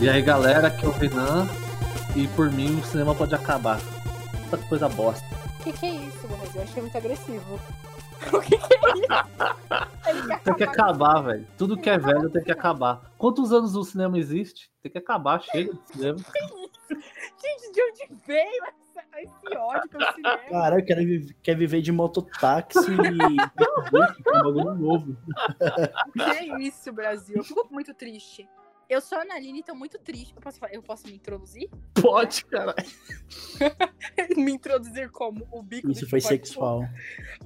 E aí, galera, aqui é o Renan. E por mim, o cinema pode acabar. Tanta coisa bosta. O que, que é isso, Brasil? Eu achei muito agressivo. O que, que é isso? Tem que acabar, velho. Tudo que é velho tem que acabar. Quantos anos o cinema existe? Tem que acabar, chega de cinema. Gente, de onde veio essa- esse ódio pelo cinema? Cara, eu quero vi- quer viver de mototáxi e que é um bagulho novo. Que é isso, Brasil? Eu fico muito triste. Eu sou a Analine, tô muito triste. Eu posso, eu posso me introduzir? Pode, cara. me introduzir como o bico Isso do foi sexual.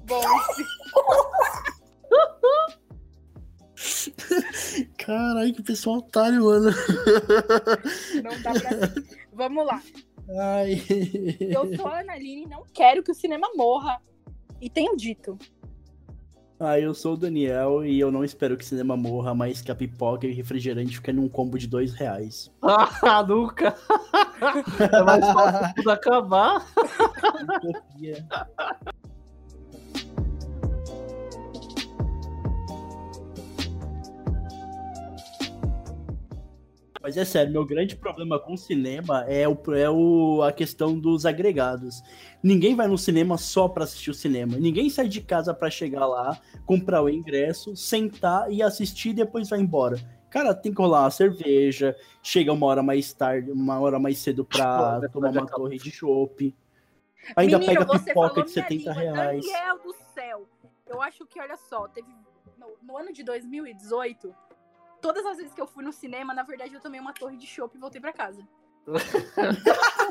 Bom, Caralho, que pessoal otário, mano. não dá pra... Vamos lá. Ai. Eu sou a Analine e não quero que o cinema morra. E tenho dito. Ah, eu sou o Daniel e eu não espero que o cinema morra, mas que a pipoca e o refrigerante fiquem num combo de dois reais. Ah, nunca. É mais fácil tudo acabar. Mas é sério, meu grande problema com o cinema é, o, é o, a questão dos agregados. Ninguém vai no cinema só pra assistir o cinema. Ninguém sai de casa pra chegar lá, comprar o ingresso, sentar e assistir e depois vai embora. Cara, tem que rolar uma cerveja, chega uma hora mais tarde, uma hora mais cedo pra Pô, tomar uma acabou. torre de chopp. Ainda Menino, pega você pipoca falou de minha 70 língua, reais. Daniel do céu. Eu acho que, olha só, teve. No, no ano de 2018, todas as vezes que eu fui no cinema, na verdade, eu tomei uma torre de chopp e voltei pra casa.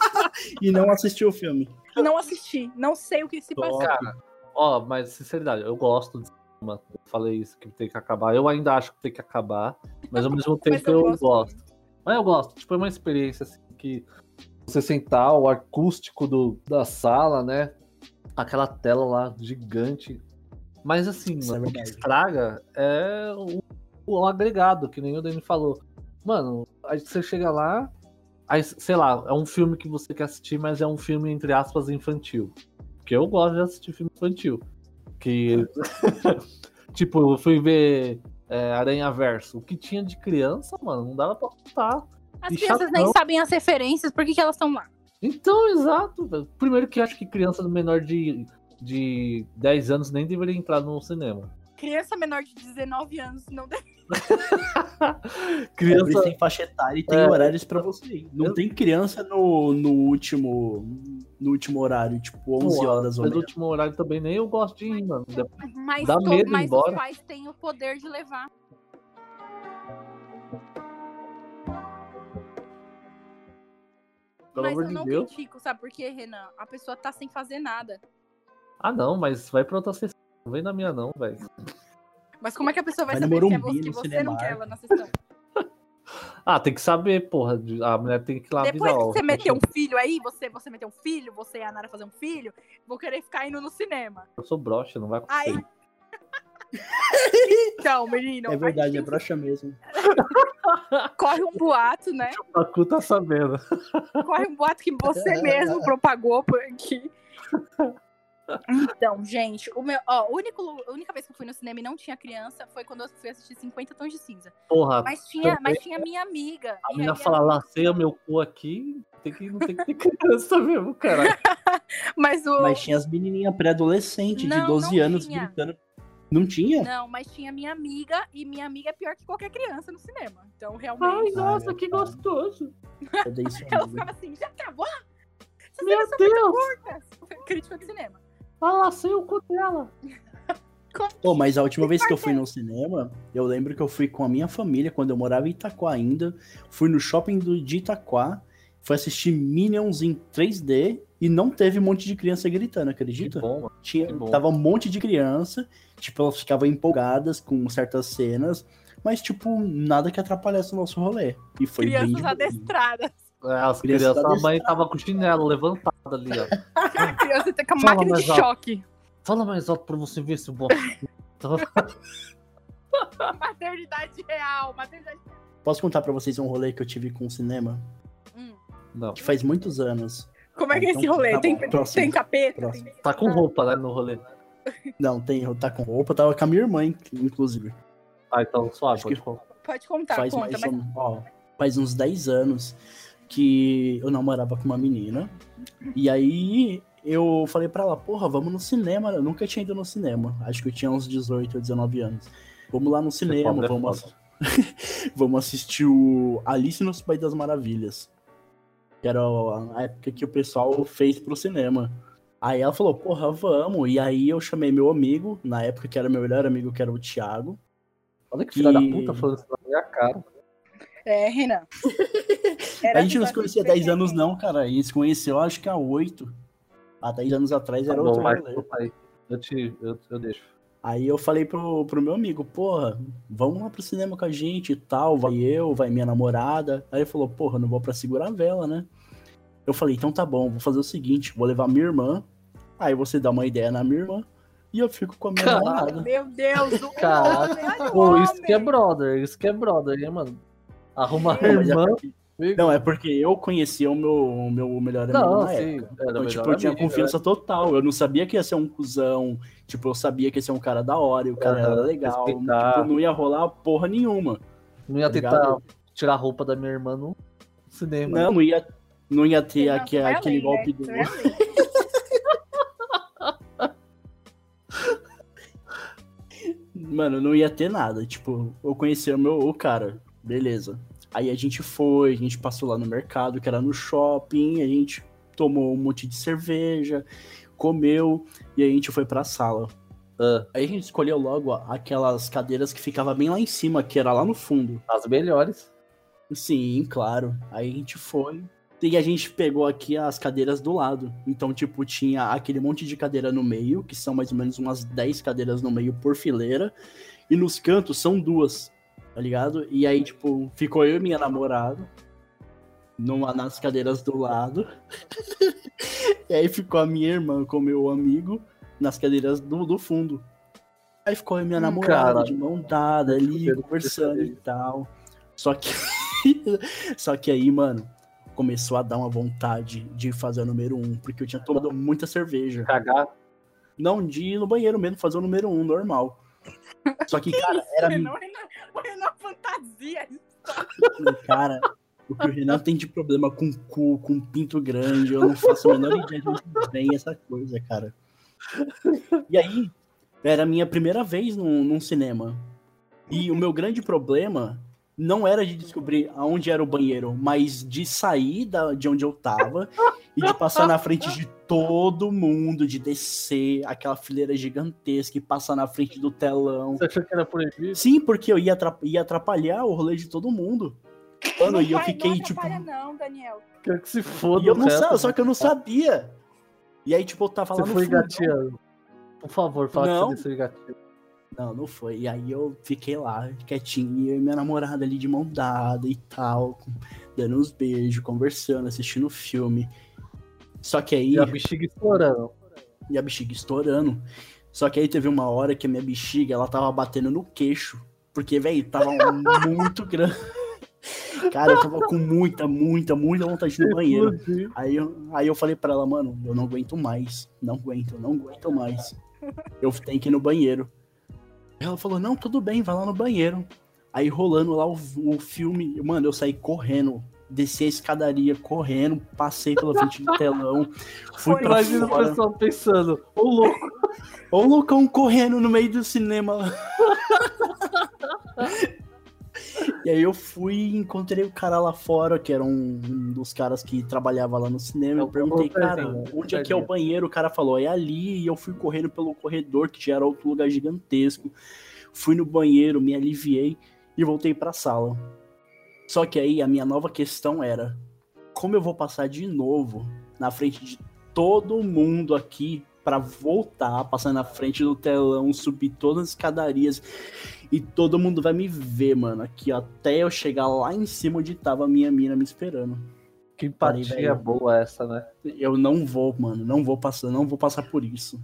E não assistiu o filme. Não assisti, não sei o que se passou. Cara, ó, mas sinceridade, eu gosto de cinema. Eu falei isso que tem que acabar. Eu ainda acho que tem que acabar, mas ao mesmo tempo eu eu, gosto gosto. Mas eu gosto. Tipo, é uma experiência assim que você sentar, o acústico do, da sala, né? Aquela tela lá gigante. Mas assim, é o que estraga é o, o agregado, que nem o Dani falou. Mano, aí você chega lá, aí, sei lá, é um filme que você quer assistir, mas é um filme, entre aspas, infantil. Porque eu gosto de assistir filme infantil. Que. tipo, eu fui ver é, Aranha Verso. O que tinha de criança, mano, não dava pra contar. As E crianças chatão. nem sabem as referências, por que, que elas estão lá? Então, exato. velho. Primeiro que eu acho que criança menor de, de 10 anos nem deveria entrar no cinema. Criança menor de 19 anos não deve. Criança. tem faixa etária e tem É. horários pra você ir. Não Eu- tem criança no, no último no último horário, tipo 11 Pô, horas ou Mas no último horário também nem eu gosto de ir, mano. Mas, Dá to- medo mas embora. os pais têm o poder de levar. Pelo mas amor eu de não Deus. critico, sabe por quê, Renan? A pessoa tá sem fazer nada. Ah, não, mas vai pra outra sessão. Não vem na minha, não, velho. Mas como é que a pessoa vai, Vai saber que, é você, que você não quer ela na sessão? Ah, tem que saber, porra. A mulher tem que ir lá Depois avisar. que você meter um filho aí, você, você meter um filho, você e a Nara fazer um filho, vou querer ficar indo no cinema. Eu sou broxa, não vai Aí. acontecer. Então, menino, É verdade, gente é broxa mesmo. corre um boato, né? O Pacu tá sabendo. Corre um boato que você mesmo propagou por aqui. Então, gente, o meu, ó, único, a única vez que eu fui no cinema e não tinha criança foi quando eu fui assistir 50 Tons de Cinza. Porra, Mas tinha, também- mas tinha minha amiga. a menina fala, ela- laceia meu cu aqui. Tem que, não tem que ter criança mesmo, cara. Mas o. Mas tinha as menininhas pré-adolescentes de Não, 12 não anos tinha. gritando. Não tinha? Não, mas tinha minha amiga e minha amiga é pior que qualquer criança no cinema. Então, Ai, realmente, nossa, é, que tá. gostoso. Eu dei isso ela ficava assim, já acabou? Essas Meu cenas são muito Deus. curtas. Crítica de cinema. Ah, lacei o cu dela. Pô, mas a última vez que eu fui no cinema, eu lembro que eu fui com a minha família, quando eu morava em Itaquá ainda. Fui no shopping do, de Itaquá, fui assistir Minions em 3D e não teve um monte de criança gritando, Que acredita? bom, mano. Tinha, que bom. tava um monte de criança, tipo, elas ficavam empolgadas com certas cenas, mas, tipo, nada que atrapalhasse o nosso rolê. E foi bem Crianças divertido. adestradas. É, as Criança crianças, a mãe tava com o chinelo levantado ali, ó. A criança tá com a Fala máquina de mais alto. choque. Fala mais alto pra você ver se o bosta. Tava- Maternidade real, maternidade Posso contar pra vocês um rolê que eu tive com o cinema? Hum. Não. Que faz muitos anos. Como é que é Então, esse rolê? tá tem, bom, próximo. tem capeta? Próximo. Tem- Tá com roupa, né, no rolê. Não, tem, tá com roupa, tava com a minha irmã, inclusive. Ah, então suave, pode que- falar. Pode contar, faz conta. mais mas- um- ó, faz uns 10 anos que eu namorava com uma menina. E aí eu falei pra ela, porra, vamos no cinema. Eu nunca tinha ido no cinema. Acho que eu tinha uns 18 ou 19 anos. Vamos lá no cinema, foda, é vamos, ass- vamos assistir o Alice no País das Maravilhas. Que era a época que o pessoal fez pro cinema. Aí ela falou, porra, vamos. E aí eu chamei meu amigo, na época que era meu melhor amigo, que era o Thiago. Olha que filha E- da puta falando isso na minha cara. É, Renan. A gente não se conhecia há 10 anos, não, cara. A gente se conheceu acho que há 8. Há 10 anos atrás Tá era bom, outro rolê. Eu te. Eu, eu deixo. Aí eu falei pro, pro meu amigo, porra, vamos lá pro cinema com a gente e tal. Vai eu, vai minha namorada. Aí ele falou, porra, não vou pra segurar a vela, né? Eu falei, então tá bom, vou fazer o seguinte, vou levar minha irmã. Aí você dá uma ideia na minha irmã. E eu fico com a minha namorada. Meu Deus, o Caraca. homem, Pô, isso que é brother, isso que é brother, hein, mano? Arruma a é irmã. Não, é porque eu conhecia o meu, o meu melhor amigo Não, na sim. época. Era Então, tipo, eu tinha amigo, confiança total. Eu não sabia que ia ser um cuzão. Tipo, eu sabia que ia ser um cara da hora e o cara Aham, era legal. respeitar. Tipo, não ia rolar porra nenhuma. Não ia tá tentar ligado? tirar a roupa da minha irmã no cinema. Não, não ia, não ia ter vai aquele além, golpe né? do. Vai além. Mano, não ia ter nada. Tipo, eu conhecia o meu o cara. Beleza. Aí a gente foi, a gente passou lá no mercado, que era no shopping, a gente tomou um monte de cerveja, comeu e aí a gente foi pra sala. Ah, Aí a gente escolheu logo aquelas cadeiras que ficava bem lá em cima, que era lá no fundo. as melhores. Sim, claro. Aí a gente foi. E a gente pegou aqui as cadeiras do lado. Então, tipo, tinha aquele monte de cadeira no meio, que são mais ou menos umas 10 cadeiras no meio por fileira. E nos cantos são duas, tá ligado? E aí, tipo, ficou eu e minha namorada numa, nas cadeiras do lado. e aí ficou a minha irmã com o meu amigo nas cadeiras do, do fundo. Aí ficou eu e minha Hum, namorada cara. de mão dada ali, conversando e tal. Só que. Só que aí, mano, começou a dar uma vontade de fazer o número um, porque eu tinha tomado muita cerveja. Cagar. Não de ir no banheiro mesmo, fazer o número um, normal. Só que, cara, era. Renan, Renan, o Renan fantasia. Cara, o que o Renan tem de problema com cu, com pinto grande, eu não faço a menor ideia de onde vem essa coisa, cara. E aí, era a minha primeira vez num, num cinema. E o meu grande problema não era de descobrir aonde era o banheiro, mas de sair da, de onde eu tava e de passar na frente de todo mundo, de descer aquela fileira gigantesca e passar na frente do telão. Você achou que era proibido? Sim, porque eu ia, atra- ia atrapalhar o rolê de todo mundo. Mano, não e eu vai, fiquei não tipo. não, Daniel. Quero que se foda. E eu não resto, sa- só né? que eu não sabia. E aí, tipo, eu tava Você lá no foi fundão. gateando. Por favor, fala Não. que você desceu gatinho. Não, não foi. E aí eu fiquei lá, quietinho, e eu e minha namorada ali de mão dada e tal, dando uns beijos, conversando, assistindo filme. Só que aí. E a bexiga estourando. e a bexiga estourando. Só que aí teve uma hora que a minha bexiga, ela tava batendo no queixo. Porque, velho, tava muito grande. Cara, eu tava com muita, muita, muita vontade de ir no banheiro. Aí eu, aí eu falei pra ela, mano, eu não aguento mais. Não aguento, eu não aguento mais. Eu tenho que ir no banheiro. Ela falou, não, tudo bem, vai lá no banheiro. Aí rolando lá o, o filme, mano, eu saí correndo. Desci a escadaria correndo, passei pela frente do telão, fui pra Imagina o pessoal pensando, ô louco, Ô loucão correndo no meio do cinema. e aí eu fui e encontrei o cara lá fora, que era um, um dos caras que trabalhava lá no cinema. É Eu perguntei, cara, onde é que é o banheiro? O cara falou, é ali. E eu fui correndo pelo corredor, que já era outro lugar gigantesco. Fui no banheiro, me aliviei e voltei pra sala. Só que aí a minha nova questão era: como eu vou passar de novo na frente de todo mundo aqui pra voltar, passar na frente do telão, subir todas as escadarias e todo mundo vai me ver, mano, aqui ó, até eu chegar lá em cima onde tava a minha mina me esperando. que empatia boa essa, né? Eu não vou, mano, não vou passar, não vou passar por isso.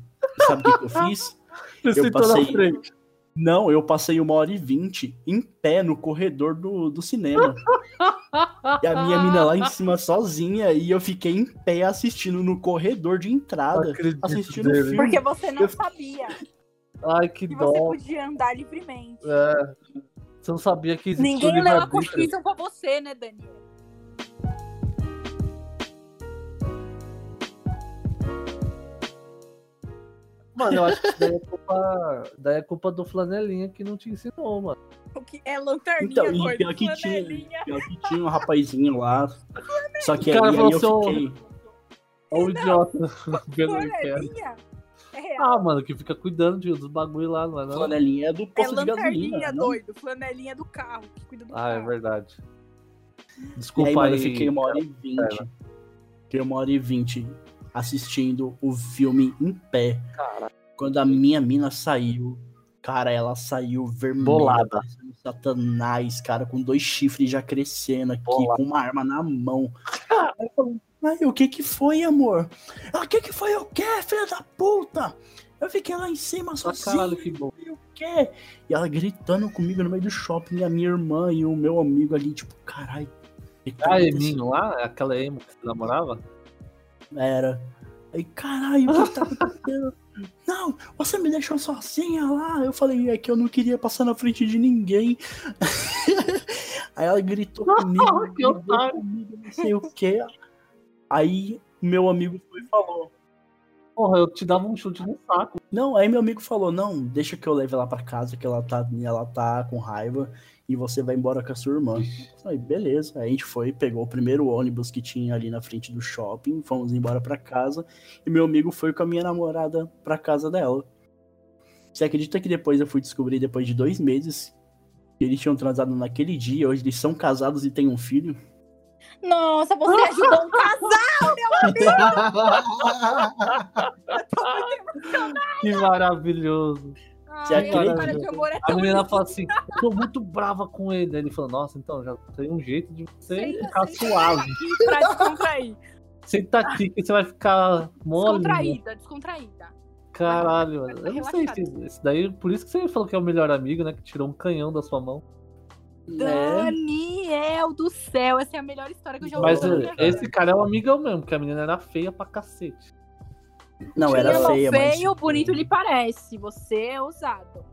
Sabe o que, que eu fiz? Você Eu passei- na frente. Não, eu passei uma hora e vinte em pé no corredor do, do cinema. e a minha mina lá em cima sozinha e eu fiquei em pé assistindo no corredor de entrada. Acredito Assistindo o filme. Porque você não Eu- sabia Ai, que que dó. você podia andar livremente. É. Você não sabia que existia Ninguém leu a. Constituição pra você, né, Daniel? Mano, eu acho que daí é culpa, daí é culpa do flanelinha que não te ensinou, mano. O que é lanterninha, Então, e pior que tinha, flanelinha. pior que tinha um rapazinho lá. Só que O cara aí, aí falou eu assim, "Ô, fiquei. Olha o idiota. Flanelinha é real. Ah, mano, que fica cuidando de, dos bagulho lá, não é não? Flanelinha é do É posto de lanterninha, gasolina. não? doido. Flanelinha do carro, que cuida do Ah, é carro. verdade. E aí, Desculpa mano, aí. eu fiquei uma hora e vinte. Fiquei uma hora e vinte assistindo o filme em pé. Cara, Quando a minha mina saiu, cara, ela saiu vermelha, Bolada. satanás, cara, com dois chifres já crescendo aqui, Bolada. com uma arma na mão. Aí eu falei, Ai, o que que foi, amor? Ah, o que que foi o quê, filha da puta? Eu fiquei lá em cima sozinho, caralho, que bom. e o quê? E ela gritando comigo no meio do shopping, a minha irmã e o meu amigo ali, tipo, caralho. que que Ah, acontecendo?" Eminho lá? Aquela emo que você namorava? Era. Aí, caralho, o que tá acontecendo? Não, você me deixou sozinha lá. Eu falei, é que eu não queria passar na frente de ninguém. Aí ela gritou comigo, Que otário. comigo, não sei o que. Aí meu amigo foi e falou. Porra, eu te dava um chute no saco. Não, aí meu amigo falou, não, deixa que eu leve ela pra casa, que ela tá, ela tá com raiva e você vai embora com a sua irmã. Aí, beleza. Aí a gente foi, pegou o primeiro ônibus que tinha ali na frente do shopping, fomos embora pra casa e meu amigo foi com a minha namorada pra casa dela. Você acredita que depois eu fui descobrir, depois de dois meses, que eles tinham transado naquele dia, hoje eles são casados e têm um filho? Nossa, você ajudou um casal, meu Que maravilhoso. Você Ai, a acredita? história de amor é A menina fala assim, eu tô muito brava com ele. Aí ele falou, nossa, então já tem um jeito de você Senta, ficar senta suave. aqui Pra descontrair. Senta aqui que você vai ficar mole. Descontraída, descontraída. Caralho, mano. Eu não sei se isso daí, por isso que você falou que é o melhor amigo, né? Que tirou um canhão da sua mão. É. Daniel do céu, essa é a melhor história que eu já ouvi. Mas eh, vida. esse cara é um amigão mesmo, porque a menina era feia pra cacete. Não, era Irmão feia, mas. feio, bonito lhe parece. Você é ousado.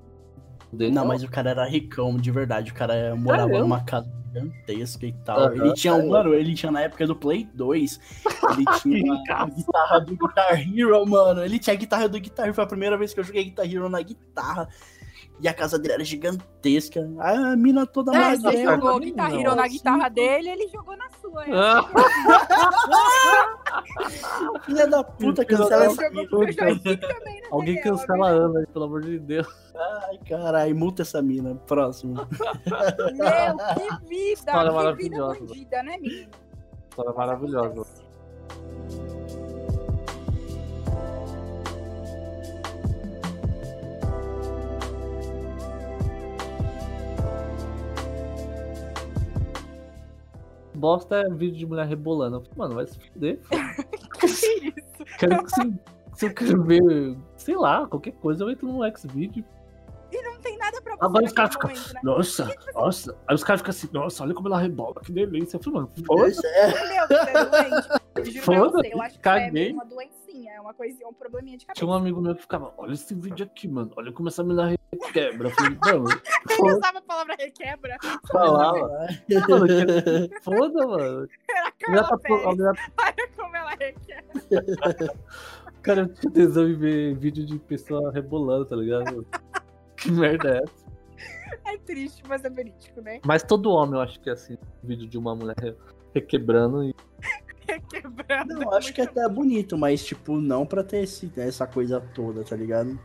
Não, mas o cara era ricão, de verdade. O cara morava Sério? numa casa gigantesca e tal. Aham, ele tinha, um, mano, ele tinha na época do Play 2. Ele tinha a guitarra do Guitar Hero, mano. Ele tinha a guitarra do Guitar Hero. Foi a primeira vez que eu joguei Guitar Hero na guitarra. E a casa dele era gigantesca. A mina toda É, você magrela. jogou não. Guitar Hero na guitarra dele, ele jogou na sua. Ah, Filha da puta, cancela essa o né, Alguém Daniel? cancela a Ana aí, pelo amor de Deus. Ai, caralho, multa essa mina. Próximo. Meu, que vida! História que vida maravilhosa. bandida, né, menino? História maravilhosa. Bosta é vídeo de mulher rebolando. Eu falei, Mano, vai se fuder. Que isso? Quero que se, se eu quero ver, sei lá, qualquer coisa, eu entro no Xvideo. E não tem nada pra você Agora os caras ficam, né? nossa, nossa. Aí os caras ficam assim, nossa, olha como ela rebola, que delícia. Eu falei, mano, foda-se. Meu, você é doente. Eu juro você, eu acho que é uma doencinha, é uma coisinha, um probleminha de cabeça. Tinha um amigo meu que ficava, olha esse vídeo aqui, mano. Olha como essa menina quebra. Eu falei, mano, Ele usava a palavra requebra, falava. Foda, mano. era A Carla tá, a Pérez. menina- Olha como ela requebra. cara, eu tinha tesão em ver vídeo de pessoa rebolando, tá ligado? Que merda é essa? É triste, mas é verídico, né? Mas todo homem eu acho que é assim, vídeo de uma mulher re- requebrando e. Requebrando. Não, acho que até é bonito, mas, tipo, não pra ter esse, essa coisa toda, tá ligado?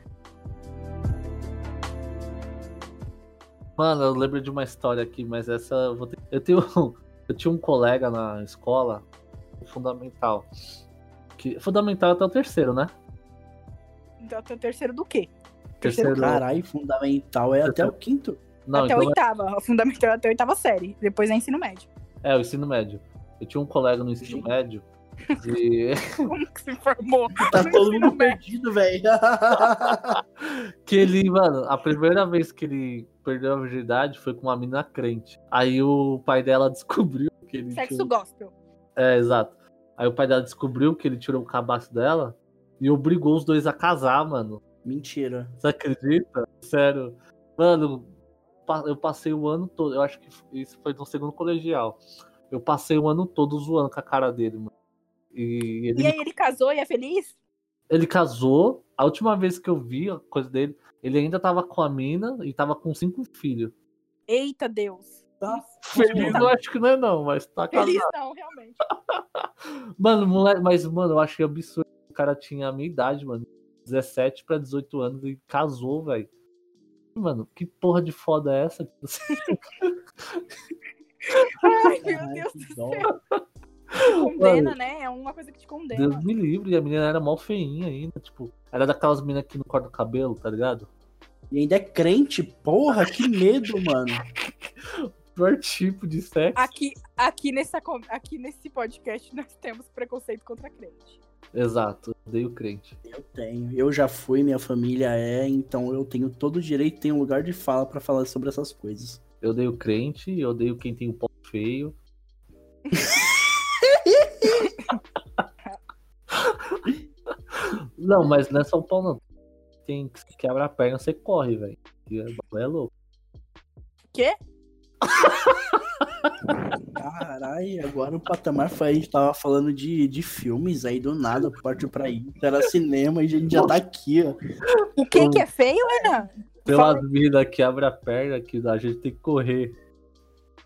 Mano, eu lembro de uma história aqui, mas essa eu vou ter... Eu tenho. Eu tinha um colega na escola, fundamental. Que... Fundamental até o terceiro, né? Então, até o terceiro do quê? Terceiro. Caralho, fundamental é até o quinto. Não, até então a oitava. O fundamental é até a oitava série. Depois é ensino médio. é o ensino médio. Eu tinha um colega no ensino Gente. médio de- Como que se formou? Tá no todo mundo perdido, velho. que ele, mano, a primeira vez que ele perdeu a virgindade foi com uma mina crente. Aí o pai dela descobriu que ele Sexo tirou... gospel. É, exato. Aí o pai dela descobriu que ele tirou o cabaço dela e obrigou os dois a casar, mano. Mentira. Você acredita? Sério. Mano, eu passei o ano todo. Eu acho que isso foi no segundo colegial. Eu passei o ano todo zoando com a cara dele, mano. E ele, E aí ele casou e é feliz? ele casou. A última vez que eu vi a coisa dele, ele ainda tava com a mina e tava com cinco filhos. Eita Deus. Tá. Feliz eu acho que não é, não, mas tá casado. Feliz não, realmente. Mano, moleque, mas, mano, eu achei absurdo. O cara tinha a minha idade, mano. 17 pra 18 anos e casou, velho. Mano, que porra de foda é essa? Ai, meu Deus do céu. Condena, né? É uma coisa que te condena. Deus me livre. E a menina era mal feinha ainda. Tipo, era daquelas meninas que não corta o cabelo, tá ligado? E ainda é crente, porra, que medo, mano. Pior tipo de sexo. Aqui, aqui, nessa, aqui nesse podcast nós temos preconceito contra crente. Exato, eu odeio crente. Eu tenho. Eu já fui, minha família é, então eu tenho todo o direito, tenho lugar de fala pra falar sobre essas coisas. Eu odeio crente, eu odeio quem tem um pau feio. não, mas não é só o pau, não. Tem que se quebra a perna, você corre, velho. O bagulho É louco. Quê? Caralho, agora o patamar foi. A gente tava falando de, de filmes, aí do nada partiu pra isso. Era cinema e a gente já tá aqui, ó. O que que é feio, Renan? Umas minas que abre a perna que a gente tem que correr.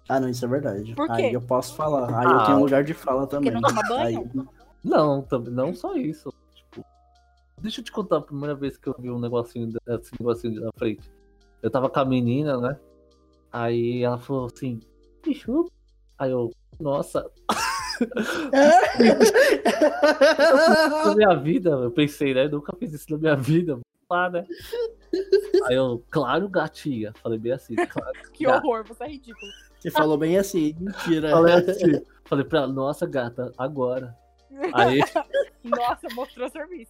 Ah, não, isso é verdade. Por quê? Aí eu posso falar. Aí Ah. eu tenho um lugar de fala também. não toma banho? Aí- Não, também, não só isso. Tipo, deixa eu te contar a primeira vez que eu vi um negocinho, esse negocinho na frente. Eu tava com a menina, né? Aí ela falou assim, chupa. Aí eu, nossa, na minha vida, eu pensei, né? Eu nunca fiz isso na minha vida. vamos Lá, né? Aí eu, claro, gatinha. Falei bem assim, claro. Que Gato. horror, você é ridículo. Você falou bem assim, mentira. Falei assim, falei pra ela, nossa, gata, agora. Aí, Nossa, mostrou serviço.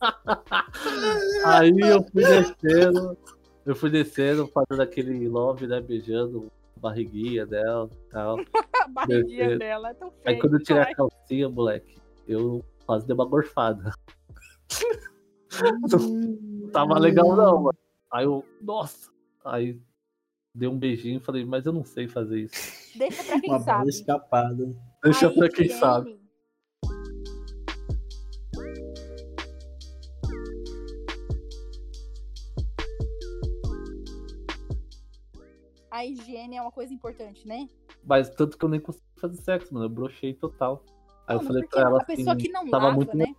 aí eu fui descendo, eu fui descendo, fazendo aquele love, né? Beijando a barriguinha dela e tal. A barriguinha Perfeito. dela é tão feia. Aí quando eu tirei a calcinha, moleque, eu quase dei uma gorfada. Não tava legal não, mano. Aí eu, nossa. Aí dei um beijinho e falei, mas eu não sei fazer isso. Deixa pra quem Uma bala sabe. escapada. Deixa Aí, pra quem sabe. A higiene é uma coisa importante, né? Mas tanto que eu nem consegui fazer sexo, mano. Eu brochei total. Aí Não, eu falei pra ela a pessoa assim, que não tava lava, muito né?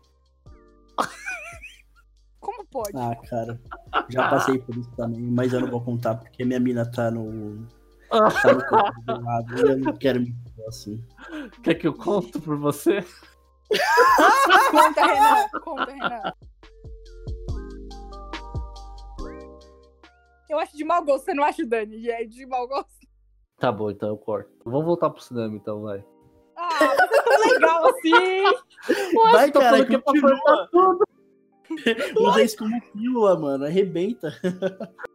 Pode? Ah, cara. Já passei por isso também, mas eu não vou contar porque minha mina tá no. Tá no corpo do lado. Eu não quero me assim. Quer que eu conto por você? Conta, Renan. Conta, Renan. Eu acho de mau gosto, você não acha, Dani? É de mau gosto. Tá bom, então eu corto. Vamos voltar pro cinema então, vai. Ah, legal assim. Vai, tô cara, falando que é pra cortar tudo. Usa isso como pílula, mano. Arrebenta.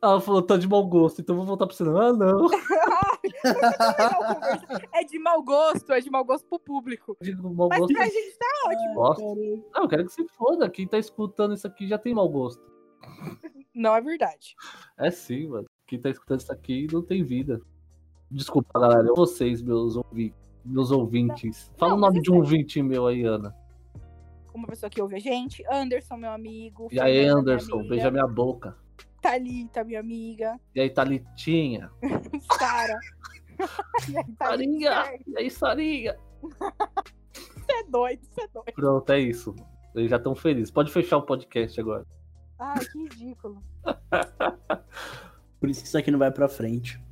Ela falou, tá de mau gosto, então eu vou voltar pro cinema. Ah, não. É de mau gosto, é de mau gosto pro público. De mau Mas gosto. pra gente tá ótimo. Não, eu quero que se foda. Quem tá escutando isso aqui já tem mau gosto. Não é verdade. É sim, mano. Quem tá escutando isso aqui não tem vida. Desculpa, galera. Vocês, meus ouvintes. Meus ouvintes. Fala Não, o nome de um sério. ouvinte meu aí, Ana. Uma pessoa que ouve a gente. Anderson, meu amigo. E aí, minha Anderson, amiga. beija minha boca. Thalita, minha amiga. E aí, Thalitinha. Sara. E aí, Sarinha! E aí, Sarinha? Você é doido, você é doido. Pronto, é isso. Eles já estão felizes. Pode fechar o podcast agora. Ai, que ridículo. Por isso que isso aqui não vai pra frente.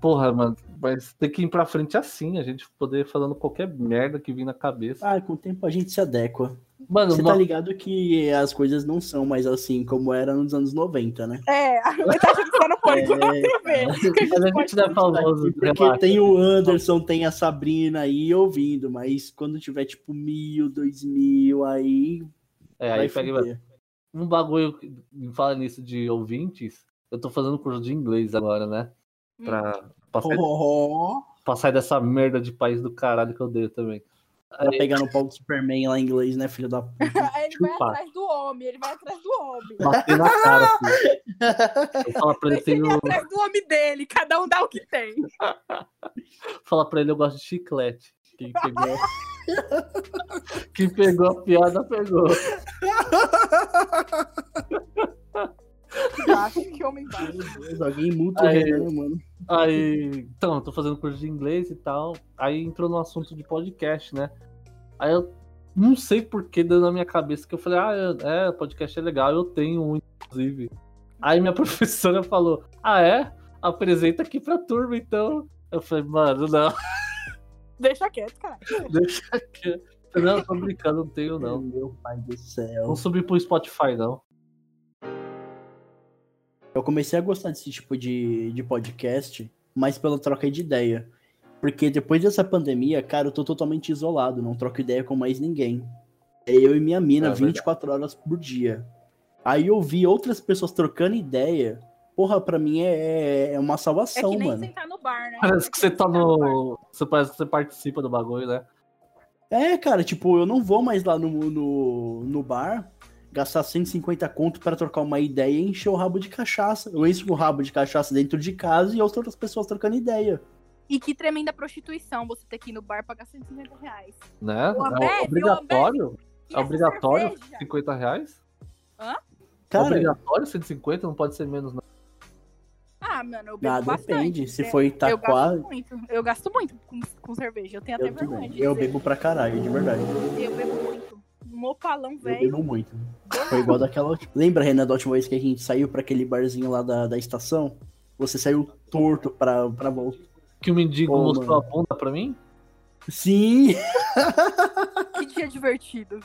Porra, mano. Mas tem que ir pra frente assim, a gente poder falando qualquer merda que vir na cabeça. Ah, com o tempo a gente se adequa. Mano, Você tá ligado que as coisas não são mais assim como era nos anos 90, né? É, a metade que você não pode É, na TV. Que a mas a gente gente não é famoso. Porque relaxa. tem o Anderson, tem a Sabrina aí ouvindo, mas quando tiver tipo mil, dois mil, aí É, vai aí pega. Um bagulho, que- fala nisso de ouvintes, eu tô fazendo curso de inglês agora, né? Pra, pra, sair, Oh, pra sair dessa merda de país do caralho que eu odeio também. Pra pegar no pau do Superman lá em inglês, né, filho da puta? Ele vai Chupa. atrás do homem, ele vai atrás do homem. Bater na cara, filho. Eu falo pra ele, ele tenho, atrás do homem dele, cada um dá o que tem. fala pra ele, eu gosto de chiclete. Quem pegou, Quem pegou a piada, pegou. Acho que homem. Meu Deus, alguém multa o Aí. Renan, mano. Aí, então, eu tô fazendo curso de inglês e tal. Aí entrou no assunto de podcast, né? Aí eu não sei por que deu na minha cabeça que eu falei, ah, é, podcast é legal, eu tenho um, inclusive. Aí minha professora falou, ah, é? Apresenta aqui pra turma, então. Eu falei, mano, não, Deixa quieto, cara. deixa aqui. Não, tô brincando, não tenho, não. Meu pai do céu. Não subi pro Spotify, não. Eu comecei a gostar desse tipo de, de podcast, mas pela troca de ideia. Porque depois dessa pandemia, cara, eu tô totalmente isolado, não troco ideia com mais ninguém. É eu e minha mina, É verdade. 24 horas por dia. Aí eu vi outras pessoas trocando ideia. Porra, pra mim é, é uma É salvação, que nem mano. sentar no bar, né? Parece que você tá no. Você parece que você participa do bagulho, né? É, cara, tipo, eu não vou mais lá no, no, no bar gastar 150 conto pra trocar uma ideia e encher o rabo de cachaça. Eu encho o rabo de cachaça dentro de casa e ouço outras pessoas trocando ideia. E que tremenda prostituição você ter que ir no bar pagar 150 reais. Né? O é obrigatório? É essa obrigatório cerveja? 50 reais? É Cara, obrigatório 150? Não pode ser menos, não. Ah, mano, eu bebo Ah, bastante. depende. Se É, for Eu Itaquá, gasto muito. Eu gasto muito com, com cerveja. Eu tenho até eu vergonha Eu dizer. bebo pra caralho, de verdade. Eu bebo muito. Um opalão Eu velho. bebo muito. Foi igual daquela. última- Lembra, Renan, da última vez que a gente saiu pra aquele barzinho lá da, da estação? Você saiu torto pra, pra volta. Que o mendigo Ô, mostrou mano. a bunda pra mim? Sim! Que dia divertido.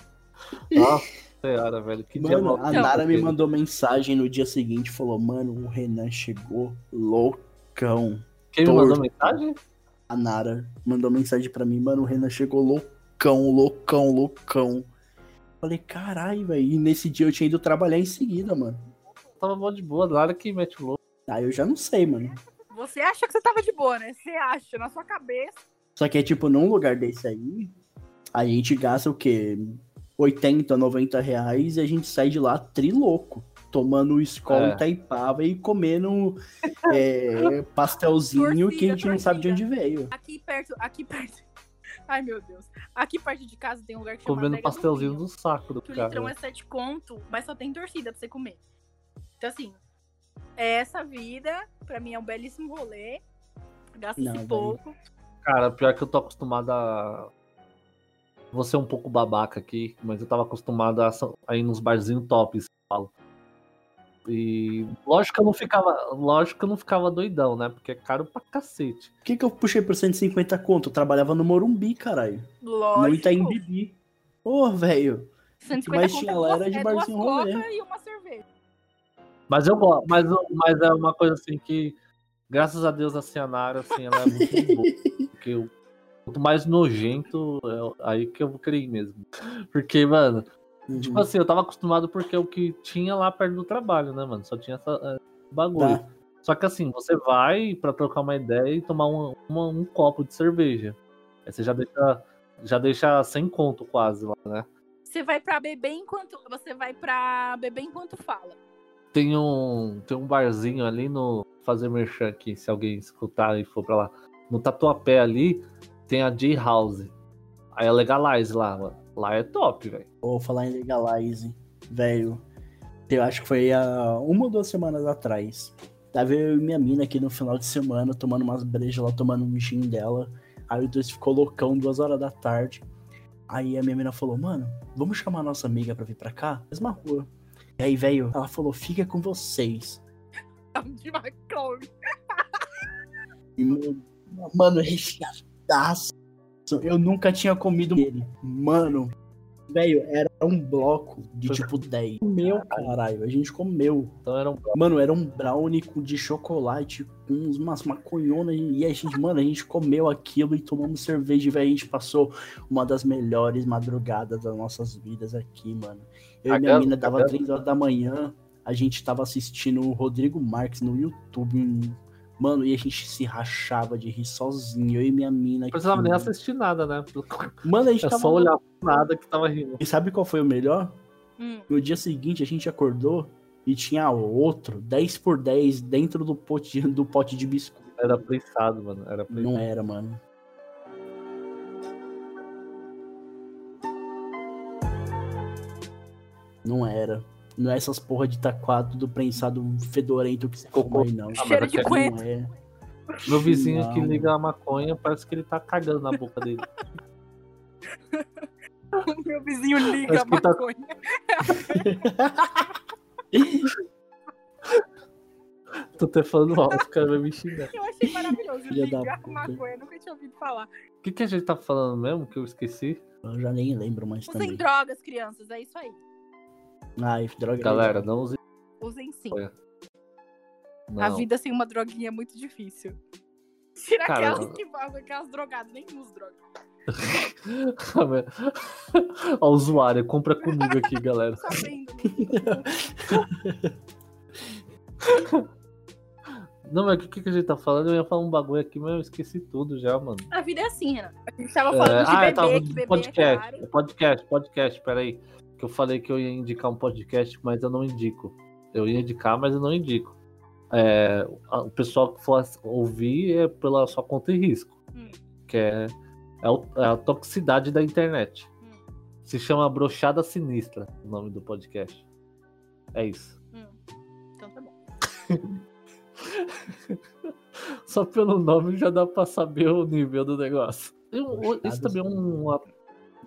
Nossa senhora, velho. Que dia Mano, a. Nara me mandou mensagem no dia seguinte falou: Mano, o Renan chegou loucão. Quem me torto. mandou mensagem? A Nara mandou mensagem pra mim: Mano, o Renan chegou loucão, loucão, loucão. Falei: Caralho, velho. E nesse dia eu tinha ido trabalhar em seguida, mano. Tava mó de boa, Lara que mete o louco. Aí eu já não sei, mano. Você acha que você tava de boa, né? Você acha, na sua cabeça. Só que é tipo, num lugar desse aí, a gente gasta o quê? 80, 90 reais e a gente sai de lá triloco. Tomando escola É. Itaipava e comendo é, pastelzinho que a gente não sabe de onde torcida. veio. Aqui perto, aqui perto. Ai, meu Deus. Aqui perto de casa tem um lugar que chama Comendo do pastelzinho Vinho, do saco do Que o litrão cara. é 7 conto, mas só tem torcida pra você comer. Então, assim, é essa vida, pra mim é um belíssimo rolê. Gasta-se pouco. Cara, pior que eu tô acostumado a. Vou ser um pouco babaca aqui, mas eu tava acostumado a, a ir nos barzinhos top, em São Paulo. E lógico que eu não ficava. Lógico que eu não ficava doidão, né? Porque é caro pra cacete. Por que, que eu puxei por 150 conto? Eu trabalhava no Morumbi, caralho. No Lógico. Itaim Bibi. Ô, velho. 150 mais conto tinha lá era de é duas barzinho rolê. e uma cerveja. Mas eu gosto. Mas, mas é uma coisa assim que, graças a Deus, a Cianara, assim, ela é muito boa. Porque eu, quanto mais nojento, é aí que eu vou ir mesmo. Porque, mano, tipo Uhum. assim, eu tava acostumado porque é o que tinha lá perto do trabalho, né, mano? Só tinha essa é, bagulho. Tá. Só que assim, você vai pra trocar uma ideia e tomar um, uma- um copo de cerveja. Aí você já deixa, já deixa sem conto quase lá, né? Você vai pra beber enquanto. Você vai pra beber enquanto fala. Tem um, tem um barzinho ali no. Fazer merchan aqui, se alguém escutar e for pra lá. No Tatuapé ali, tem a J House. Aí é Legalize lá, mano. Lá é top, velho. Vou falar em Legalize, velho. Eu acho que foi há uma ou duas semanas atrás. Tava eu e minha mina aqui no final de semana, tomando umas brejas lá, tomando um gin dela. Aí o dois ficou loucão, duas horas da tarde. Aí a minha mina falou, mano, vamos chamar a nossa amiga pra vir pra cá? Mesma rua. E aí, velho, ela falou, fica com vocês. De Macron. E, mano, Mano, recheadaço. Eu nunca tinha comido ele. Mano, velho, era um bloco de Foi- tipo 10. Comeu, caralho. A gente comeu. Então era um. Mano, era um brownie com- de chocolate com uns- umas maconhonas. E a gente, mano, a gente comeu aquilo e tomamos cerveja. E velho, a gente passou uma das melhores madrugadas das nossas vidas aqui, mano. Eu e minha Cagando, mina dava cagando. 3 horas da manhã. A gente tava assistindo o Rodrigo Marques no YouTube. Mano, e a gente se rachava de rir sozinho. Eu e minha mina. Não precisava nem assistir nada, né? Mano, a gente É tava. só olhar nada que tava rindo. E sabe qual foi o melhor? Hum. No dia seguinte a gente acordou e tinha outro, 10 por 10 dentro do pote, do pote de biscoito. Era prensado, mano. Era prensado. Não era, mano. Não era. Não é essas porra de taquado tudo prensado fedorento que você Cocô. aí, não. Ah, Cheiro de aqui coentro. É. Meu vizinho Não. liga a maconha, parece que ele tá cagando na boca dele. Meu vizinho liga a que tá- maconha. Tô até falando alto, o cara vai me xingar. Eu achei maravilhoso. Filha ligar maconha, nunca tinha ouvido falar. O que, que a gente tá falando mesmo que eu esqueci? Eu já nem lembro mais Usem também. drogas, crianças, é isso aí. Ai, droga. Galera, não use. Usem sim. A vida sem uma droguinha é muito difícil. Tira Cara, aquelas que aquelas drogadas, nem uso droga. Ó, o usuário, compra comigo aqui, galera. Vendo. Não, mas o que, que a gente tá falando? Eu ia falar um bagulho aqui, mas eu esqueci tudo já, mano. A vida é assim, Renan. A gente tava falando É, de ah, bebê, tava que bebê é podcast, caro. podcast, podcast, peraí. Que eu falei que eu ia indicar um podcast, mas eu não indico. Eu ia indicar, mas eu não indico. É, a- o pessoal que for ouvir é pela sua conta e risco. Hum. Que é, é, é a toxicidade da internet. Hum. Se chama Brochada Sinistra, o nome do podcast. É isso. Hum. Então tá bom. Só pelo nome já dá pra saber o nível do negócio. E Brochada Isso também é uma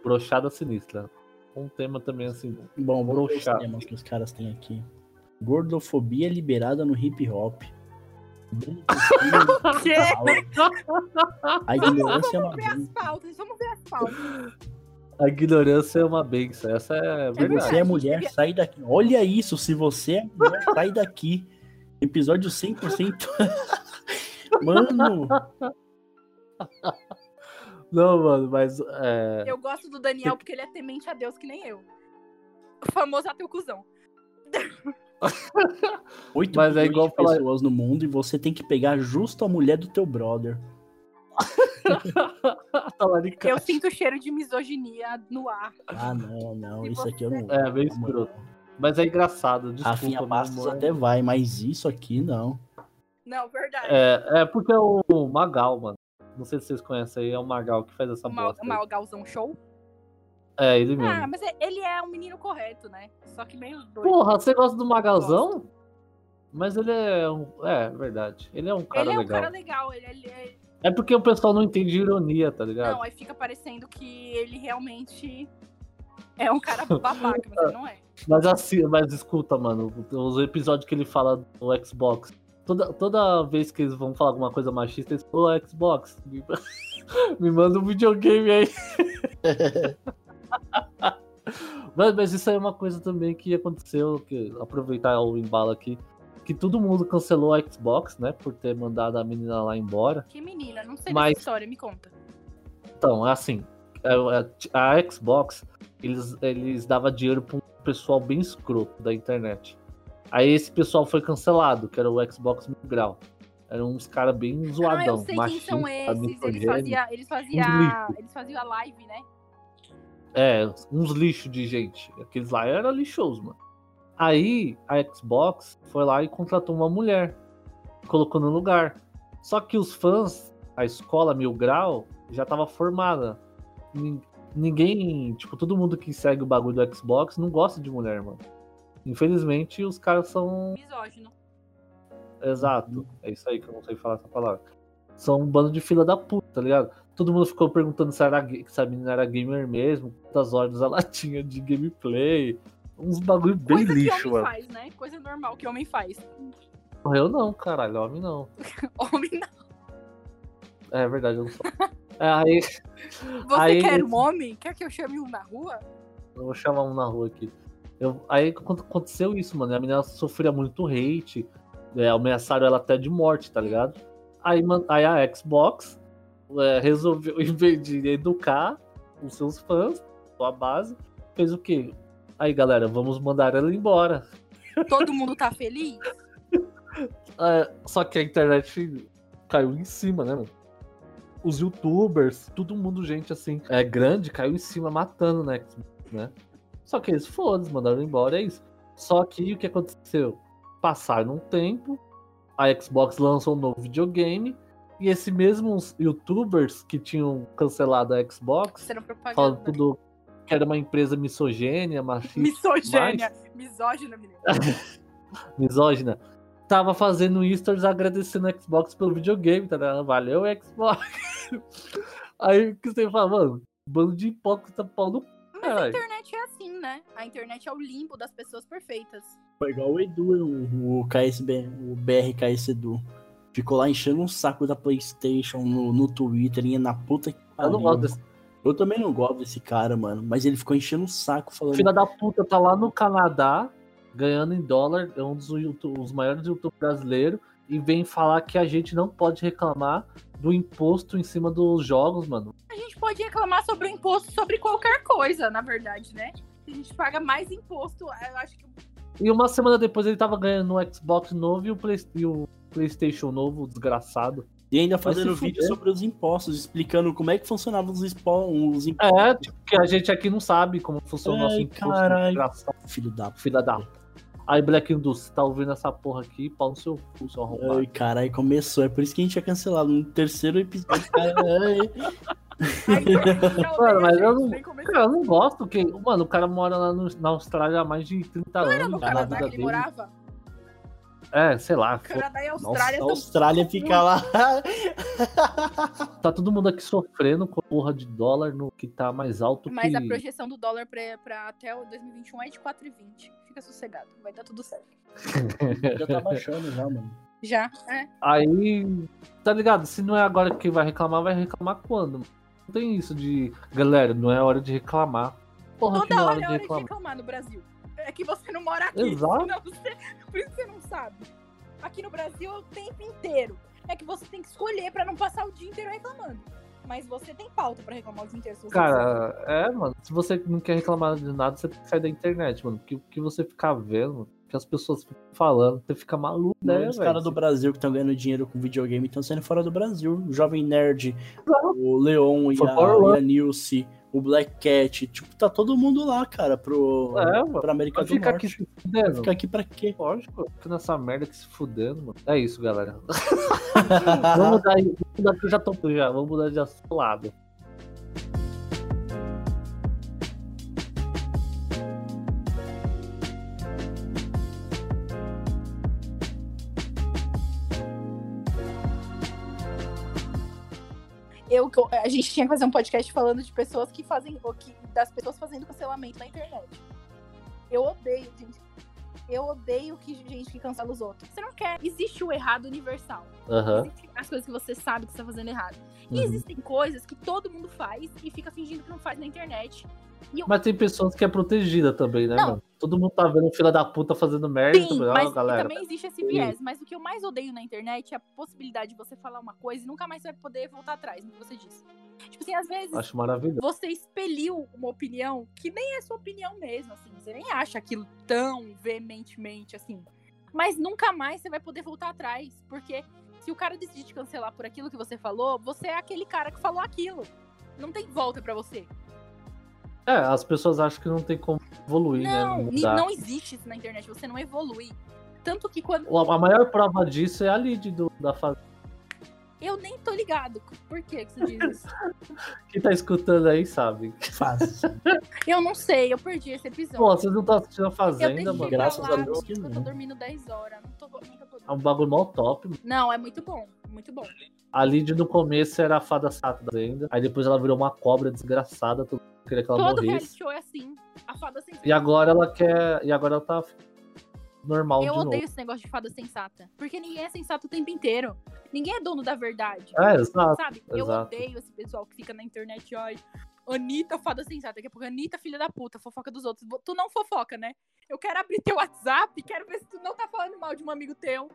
brochada sinistra. Um tema também assim. Bom, vamos ver os Broxar. temas que os caras têm aqui. Gordofobia liberada no hip hop. Quê? A ignorância é uma Vamos ver as benção. pautas, vamos ver as pautas. A ignorância é uma benção. Essa é Se verdade. você é mulher, sai daqui. Olha isso, se você é mulher, sai daqui. Episódio 100%. Mano, Não, mano, mas. É... Eu gosto do Daniel porque ele é temente a Deus que nem eu. O famoso ateu cuzão. 8 Mas é igual falar- pessoas no mundo e você tem que pegar justo a mulher do teu brother. tá Eu sinto o cheiro de misoginia no ar. Ah, não, não, E isso aqui eu não. É, bem escroto. Mas é engraçado. Desculpa, meu Bastos humor. até vai, mas isso aqui não. Não, verdade. É, é porque é o Magal, mano. Não sei se vocês conhecem aí, é o Magal que faz essa o bosta. aí. Malgalzão show. É, ele mesmo. Ah, mas é- ele é um menino correto, né? Só que meio doido. Porra, você gosta do Magalzão? Mas ele é um. É, verdade. Ele é um cara ele é um legal. cara legal. Ele, ele é- É porque o pessoal não entende ironia, tá ligado? Não, aí fica parecendo que ele realmente é um cara babaca, mas ele não é. Mas assim, mas escuta, mano, os episódios que ele fala do Xbox. Toda, toda vez que eles vão falar alguma coisa machista, eles falam, ô Xbox, me, me manda um videogame aí. mas, mas isso aí é uma coisa também que aconteceu, que aproveitar o embalo aqui, que todo mundo cancelou a Xbox, né, por ter mandado a menina lá embora. Que menina, não sei Mas- dessa história, me conta. Então, é assim, é- é- a Xbox, eles, eles davam dinheiro pra um pessoal bem escroto da internet. Aí esse pessoal foi cancelado, que era o Xbox Mil Grau. Eram uns caras bem Ah, eu zoadão, sei quem são esses. Eles faziam eles fazia, eles faziam a live, né? É, uns lixos de gente. Aqueles lá eram lixosos, mano. Aí a Xbox foi lá e contratou uma mulher, colocou no lugar. Só que os fãs, a escola Mil Grau, já tava formada. Nin- Ninguém, tipo, todo mundo que segue o bagulho do Xbox não gosta de mulher, mano. Infelizmente, os caras são. Misógino. Exato. É isso aí que eu não sei falar essa palavra. São um bando de fila da puta, tá ligado? Todo mundo ficou perguntando se, era, se a menina era gamer mesmo, quantas horas ela tinha de gameplay. Uns bagulho bem Coisa lixo, que homem mano. faz, né? Coisa normal que homem faz. Eu não, caralho, homem não. Homem não. É verdade, eu não sou. É, aí, Você Aí- quer um homem? Quer que eu chame um na rua? eu vou chamar um na rua aqui. Eu, aí quando aconteceu isso, mano, a menina sofria muito hate, é, ameaçaram ela até de morte, tá ligado? Aí, man- aí a Xbox é, resolveu, em vez de educar os seus fãs, sua base, fez o quê? Aí, galera, vamos mandar ela embora. Todo mundo tá feliz? É, só que a internet caiu em cima, né, mano? Os youtubers, todo mundo, gente assim, é grande, caiu em cima matando, né? né? Só que eles foram, mandaram embora, é isso. Só que o que aconteceu? Passaram um tempo, a Xbox lançou um novo videogame, e esses mesmos youtubers que tinham cancelado a Xbox, falando tudo que era uma empresa misogênia, machista, Misogênia. Misógina, menino. misógina, tava fazendo stories agradecendo a Xbox pelo videogame, tá ligado? Valeu, Xbox. Aí que você fala, mano, bando de hipócrita pau no Mas a internet é assim, né? A internet é o limbo das pessoas perfeitas. Foi igual o Edu, o, o KSB, o BRKS Edu. Ficou lá enchendo um saco da Playstation no, no Twitter, ia na puta que Eu não pariu. gosto desse Eu também não gosto desse cara, mano. Mas ele ficou enchendo o saco falando. filho da puta, tá lá no Canadá, ganhando em dólar, é um dos YouTube- os maiores youtubers brasileiros, e vem falar que a gente não pode reclamar do imposto em cima dos jogos, mano. A gente pode reclamar sobre o imposto sobre qualquer coisa, na verdade, né? A gente paga mais imposto, eu acho que E uma semana depois ele tava ganhando um Xbox novo e o, Play- e o PlayStation novo, desgraçado. E ainda fazendo vídeo fuder. sobre os impostos, explicando como é que funcionavam os, expo- os impostos. É, tipo, que a gente aqui não sabe como funciona o nosso imposto. caralho. Filho da filha da. Aí, Black Indus, você tá ouvindo essa porra aqui, pau no seu cu, seu arrombado. Ai, caralho, começou. É por isso que a gente é cancelado no terceiro episódio. Caralho. a internet já Mano, mas odeia a eu não-. Cara, eu não gosto que. Mano, o cara mora lá no- na Austrália há mais de 30 Não era anos. no cara, Canadá que ele dele. morava? É, sei lá. Canadá e Nossa, Austrália a tão- Austrália fica lá. Tá todo mundo aqui sofrendo com a porra de dólar no que tá mais alto Mas que. a projeção do dólar pra, pra até o 2021 é de 4,20. Fica sossegado, vai dar tudo certo. Já tá baixando já, mano. Já, é. Aí, tá ligado? Se não é agora que vai reclamar, vai reclamar quando? Não tem isso de. Galera, não é hora de reclamar. Porra, Toda é hora hora é de hora de reclamar. reclamar no Brasil. É que você não mora aqui. Exato. senão você- Por isso que você não sabe. Aqui no Brasil é o tempo inteiro. É que você tem que escolher pra não passar o dia inteiro reclamando. Mas você tem pauta pra reclamar o dia inteiro. Se você quiser. Cara, é, mano. Se você não quer reclamar de nada, você tem que sair da internet, mano. Porque o que você ficar vendo, que as pessoas ficam falando, você fica maluco, né, os velho? caras do Brasil que estão ganhando dinheiro com videogame estão saindo fora do Brasil. O Jovem Nerd, o Leon e Foi a, e a Nilce, o Black Cat. Tipo, tá todo mundo lá, cara, pro, É, mano. pra América do ficar Norte. aqui se fudendo. Fica aqui pra quê? Lógico, fica nessa merda que se fudendo, mano. É isso, galera. vamos mudar aí. Vamos mudar que eu já tô. Já, vamos mudar de assunto lado. A gente tinha que fazer um podcast falando de pessoas que fazem. ou que- das pessoas fazendo cancelamento na internet. Eu odeio, gente. Eu odeio que gente que cancela os outros. Você não quer. Existe o errado universal. Aham. Existem as coisas que você sabe que você tá fazendo errado. E uhum. existem coisas que todo mundo faz e fica fingindo que não faz na internet. Eu Mas tem pessoas que é protegida também, né, Não. mano? Todo mundo tá vendo fila da puta fazendo merda. Sim, também. Ó, mas galera. também existe esse viés. Mas o que eu mais odeio na internet é a possibilidade de você falar uma coisa e nunca mais você vai poder voltar atrás no que você disse. Tipo assim, às vezes Acho maravilhoso. você expeliu uma opinião que nem é sua opinião mesmo, assim. Você nem acha aquilo tão veementemente, assim. Mas nunca mais você vai poder voltar atrás. Porque se o cara decidir te cancelar por aquilo que você falou, você é aquele cara que falou aquilo. Não tem volta pra você. É, as pessoas acham que não tem como evoluir, né? Não, Não, não existe isso na internet. Você não evolui. Tanto que quando. A maior prova disso é a lead do, da fase. Eu nem tô ligado. Por que que você diz isso? Quem tá escutando aí sabe. Faz. Eu não sei, eu perdi esse episódio. Pô, vocês não estão assistindo a Fazenda, mano. Graças a Deus que Eu não. tô dormindo 10 horas. Não tô, não tô É um bagulho mó top. mano. Não, é muito bom. Muito bom. A Lid no começo era a fada sata da Fazenda. Aí depois ela virou uma cobra desgraçada. Todo mundo queria que ela Todo reality morresse. show é assim. A fada sempre. E agora ela quer. E agora ela tá. normal Eu de odeio novo. esse negócio de fada sensata. Porque ninguém é sensato o tempo inteiro. Ninguém é dono da verdade. É, exato. Sabe? Eu exato. odeio esse pessoal que fica na internet, ó. Anitta, fada sensata. Daqui a pouco, Anitta, filha da puta, fofoca dos outros. Tu não fofoca, né? Eu quero abrir teu WhatsApp, quero ver se tu não tá falando mal de um amigo teu.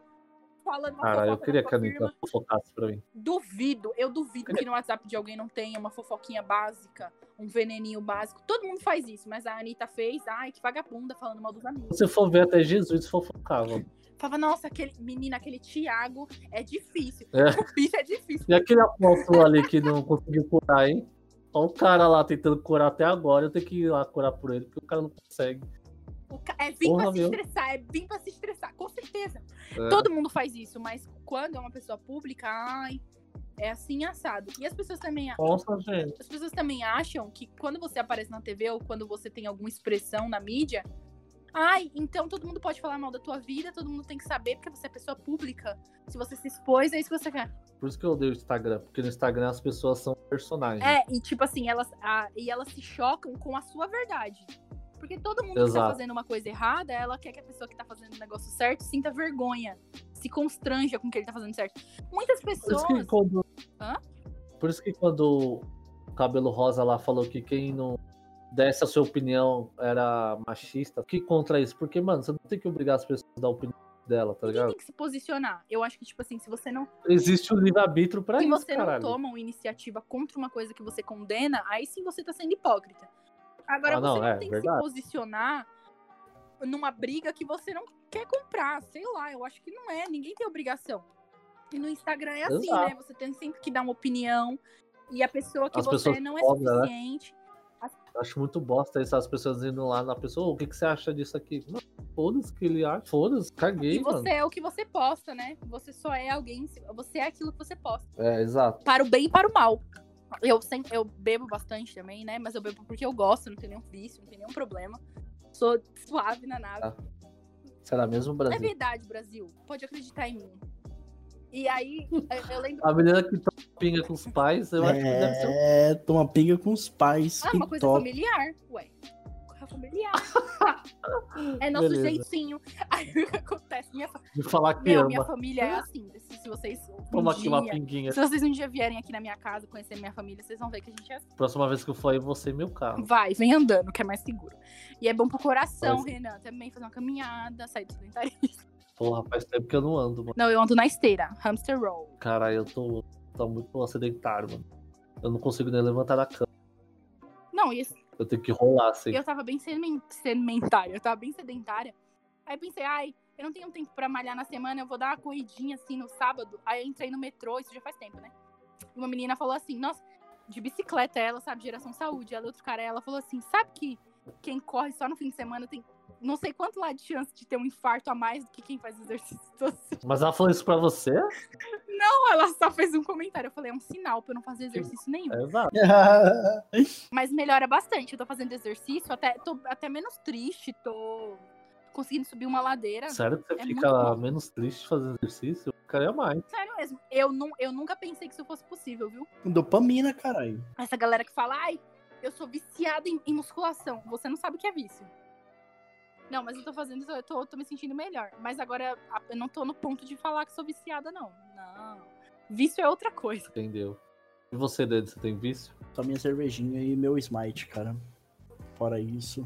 Falando uma Cara, eu queria que a Anitta fofocasse pra mim. Duvido, eu duvido que no WhatsApp de alguém não tenha uma fofoquinha básica, um veneninho básico. Todo mundo faz isso, mas a Anitta fez, ai, que vagabunda falando mal dos amigos. Se você for ver até Jesus fofocava. Falava, nossa, aquele menino, aquele Thiago é difícil. É. O bicho é difícil. E aquele apóstolo ali que não conseguiu curar, hein? Olha o cara lá tentando curar até agora, eu tenho que ir lá curar por ele, porque o cara não consegue. Ca- É vir Porra, pra se meu. estressar, é vir pra se estressar, com certeza. É. Todo mundo faz isso, mas quando é uma pessoa pública, ai, é assim assado. E as pessoas também Nossa, gente. as pessoas também acham que quando você aparece na TV ou quando você tem alguma expressão na mídia, ai, então todo mundo pode falar mal da tua vida, todo mundo tem que saber porque você é pessoa pública. Se você se expôs, é isso que você quer. Por isso que eu odeio o Instagram, porque no Instagram as pessoas são personagens. É, e tipo assim, elas, a- e elas se chocam com a sua verdade. Porque todo mundo que tá Exato. fazendo uma coisa errada, ela quer que a pessoa que tá fazendo o negócio certo sinta vergonha, se constranja com o que ele tá fazendo certo. Muitas Por pessoas. isso que quando. Hã? Por isso que quando o cabelo rosa lá falou que quem não desse a sua opinião era machista, que contra isso? Porque, mano, você não tem que obrigar as pessoas a dar a opinião dela, tá ligado? tem que se posicionar. Eu acho que, tipo assim, se você não Existe o livre-arbítrio pra se isso, você caralho. não toma uma iniciativa contra uma coisa que você condena, aí sim você tá sendo hipócrita. Agora Ah, você não, não é, tem verdade. que se posicionar numa briga que você não quer comprar. Sei lá, eu acho que não é. Ninguém tem obrigação. E no Instagram é assim, Exato. né? Você tem sempre que dar uma opinião. E a pessoa que As você não é né? suficiente. Eu acho muito bosta isso, as pessoas indo lá na pessoa, "Ô, o que, que você acha disso aqui? Não, foda-se que ele acha, foda-se, caguei, E você mano. é o que você posta, né? Você só é alguém. Você é aquilo que você posta. É, exato. para o bem e para o mal. Eu, sempre, eu bebo bastante também, né? Mas eu bebo porque eu gosto, não tem nenhum vício, não tem nenhum problema. Sou suave na nave. Ah, Será mesmo, É Brasil? verdade, Brasil. Pode acreditar em mim. E aí, eu- eu lembro. A menina que toma pinga com os pais, eu acho que deve ser um É, toma pinga com os pais. Ah, uma coisa toca. familiar. Ué. Familiar. é nosso Beleza. jeitinho. Aí o que acontece? Minha, fa- de falar que meu, ama. minha família é assim. Se, se vocês. um Toma aqui uma dia- pinguinha. Se vocês um dia vierem aqui na minha casa conhecer minha família, vocês vão ver que a gente é assim. Próxima vez que eu for aí, você e meu carro. Vai, vem andando, que é mais seguro. E é bom pro coração, Mas- Renan. Também fazer uma caminhada, sair do sedentarismo. Porra, faz tempo que eu não ando, mano. Não, eu ando na esteira. Hamster roll. Caralho, eu tô, tô muito sedentário, mano. Eu não consigo nem levantar da cama. Não, e esse- Eu tenho que rolar, assim. eu tava bem sedentária. Eu tava bem sedentária. Aí pensei, ai, eu não tenho tempo pra malhar na semana, eu vou dar uma corridinha assim no sábado. Aí eu entrei no metrô, isso já faz tempo, né? E uma menina falou assim, nossa, de bicicleta ela, sabe, geração saúde. Ela, outro cara, ela falou assim, sabe que quem corre só no fim de semana tem não sei quanto lá de chance de ter um infarto a mais do que quem faz exercício Mas ela falou isso pra você? Não, ela só fez um comentário. Eu falei, é um sinal pra eu não fazer exercício nenhum. É exato. Mas melhora bastante. Eu tô fazendo exercício, até, tô até menos triste, tô conseguindo subir uma ladeira. Sério que você É fica menos triste fazendo exercício? Eu ficaria mais. Sério mesmo. Eu, nu- eu nunca pensei que isso fosse possível, viu? Dopamina, caralho. Essa galera que fala, ai, eu sou viciada em, em musculação. Você não sabe o que é vício. Não, mas eu tô fazendo isso, eu tô, tô me sentindo melhor. Mas agora eu não tô no ponto de falar que sou viciada, não. Não. Vício é outra coisa. Entendeu? E você, Dedo, você tem vício? Só minha cervejinha e meu Smite, cara. Fora isso.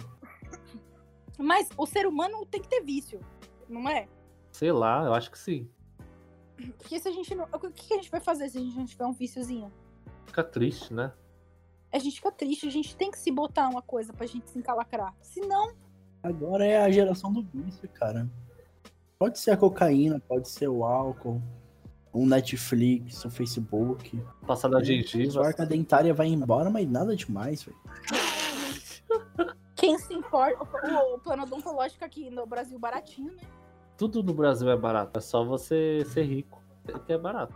Mas o ser humano tem que ter vício, não é? Sei lá, eu acho que sim. Porque se a gente não. O que que a gente vai fazer se a gente não tiver um viciozinho? Fica triste, né? A gente fica triste, a gente tem que se botar uma coisa pra gente se encalacrar. Senão, Agora é a geração do vício, cara. Pode ser a cocaína, pode ser o álcool, um Netflix, um Facebook. Passar da A gengiva. arca dentária vai embora, mas nada demais, velho. quem se importa. O, o plano odontológico aqui no Brasil baratinho, né? Tudo no Brasil é barato. É só você ser rico. Que é barato.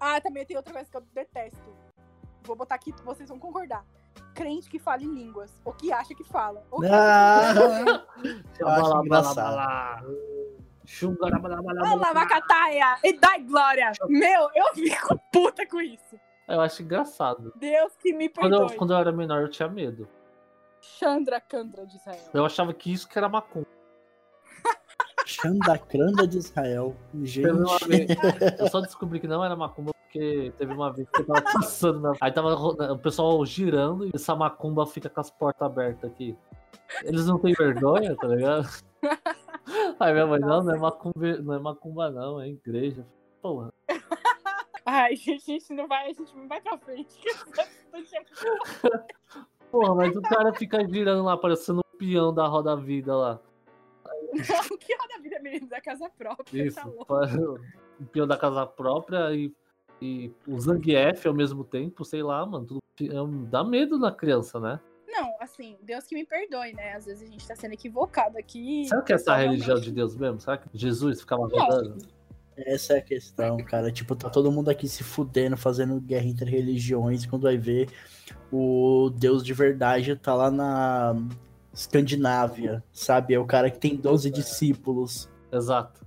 Ah, também tem outra coisa que eu detesto. Vou botar aqui, vocês vão concordar. Crente que fala em línguas. Ou que acha que fala. Ou que Ah, Eu acho engraçado. Macataia! E dai glória! Meu, eu fico puta com isso. Eu acho engraçado. Deus que me Quando perdoe. eu, quando eu era menor, eu tinha medo. Chandra Candra de Israel. Eu achava que isso que era macumba. Xandacranda de Israel. Gente. Eu só descobri que não era macumba porque teve uma vez que eu tava passando na... Aí tava o pessoal girando e essa macumba fica com as portas abertas aqui. Eles não têm vergonha, tá ligado? Aí minha mãe, não, não é macumba, não é macumba não, é igreja. Porra. Ai, gente, a gente não vai, a gente não vai pra frente. Porra, mas o cara fica girando lá, parecendo um peão da roda vida lá. Não, que roda vida menino da casa própria, Isso, tá louco. um peão da casa própria e, e o Zangief ao mesmo tempo, sei lá, mano. Tudo, é dá medo na criança, né? Não, assim, Deus que me perdoe, né? Às vezes a gente tá sendo equivocado aqui. Será que essa é a religião de Deus mesmo? Será que Jesus ficava rodando? Essa é a questão, cara. Tipo, tá todo mundo aqui se fudendo, fazendo guerra entre religiões. Quando vai ver, o Deus de verdade tá lá na Escandinávia, sabe? É o cara que tem 12 discípulos. Exato.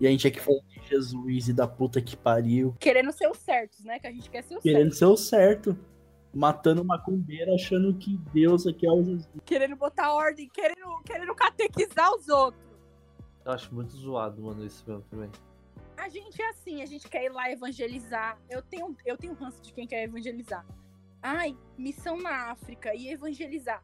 E a gente aqui falando de Jesus e da puta que pariu. Querendo ser os certos, né? Que a gente quer ser os Querendo certos. ser o certo. Matando uma macumbeira, achando que Deus aqui é o Jesus. Querendo botar ordem, querendo, querendo catequizar os outros. Eu acho muito zoado, mano, isso mesmo também. A gente é assim, a gente quer ir lá evangelizar. Eu tenho, eu tenho ranço de quem quer evangelizar. Ai, missão na África e evangelizar.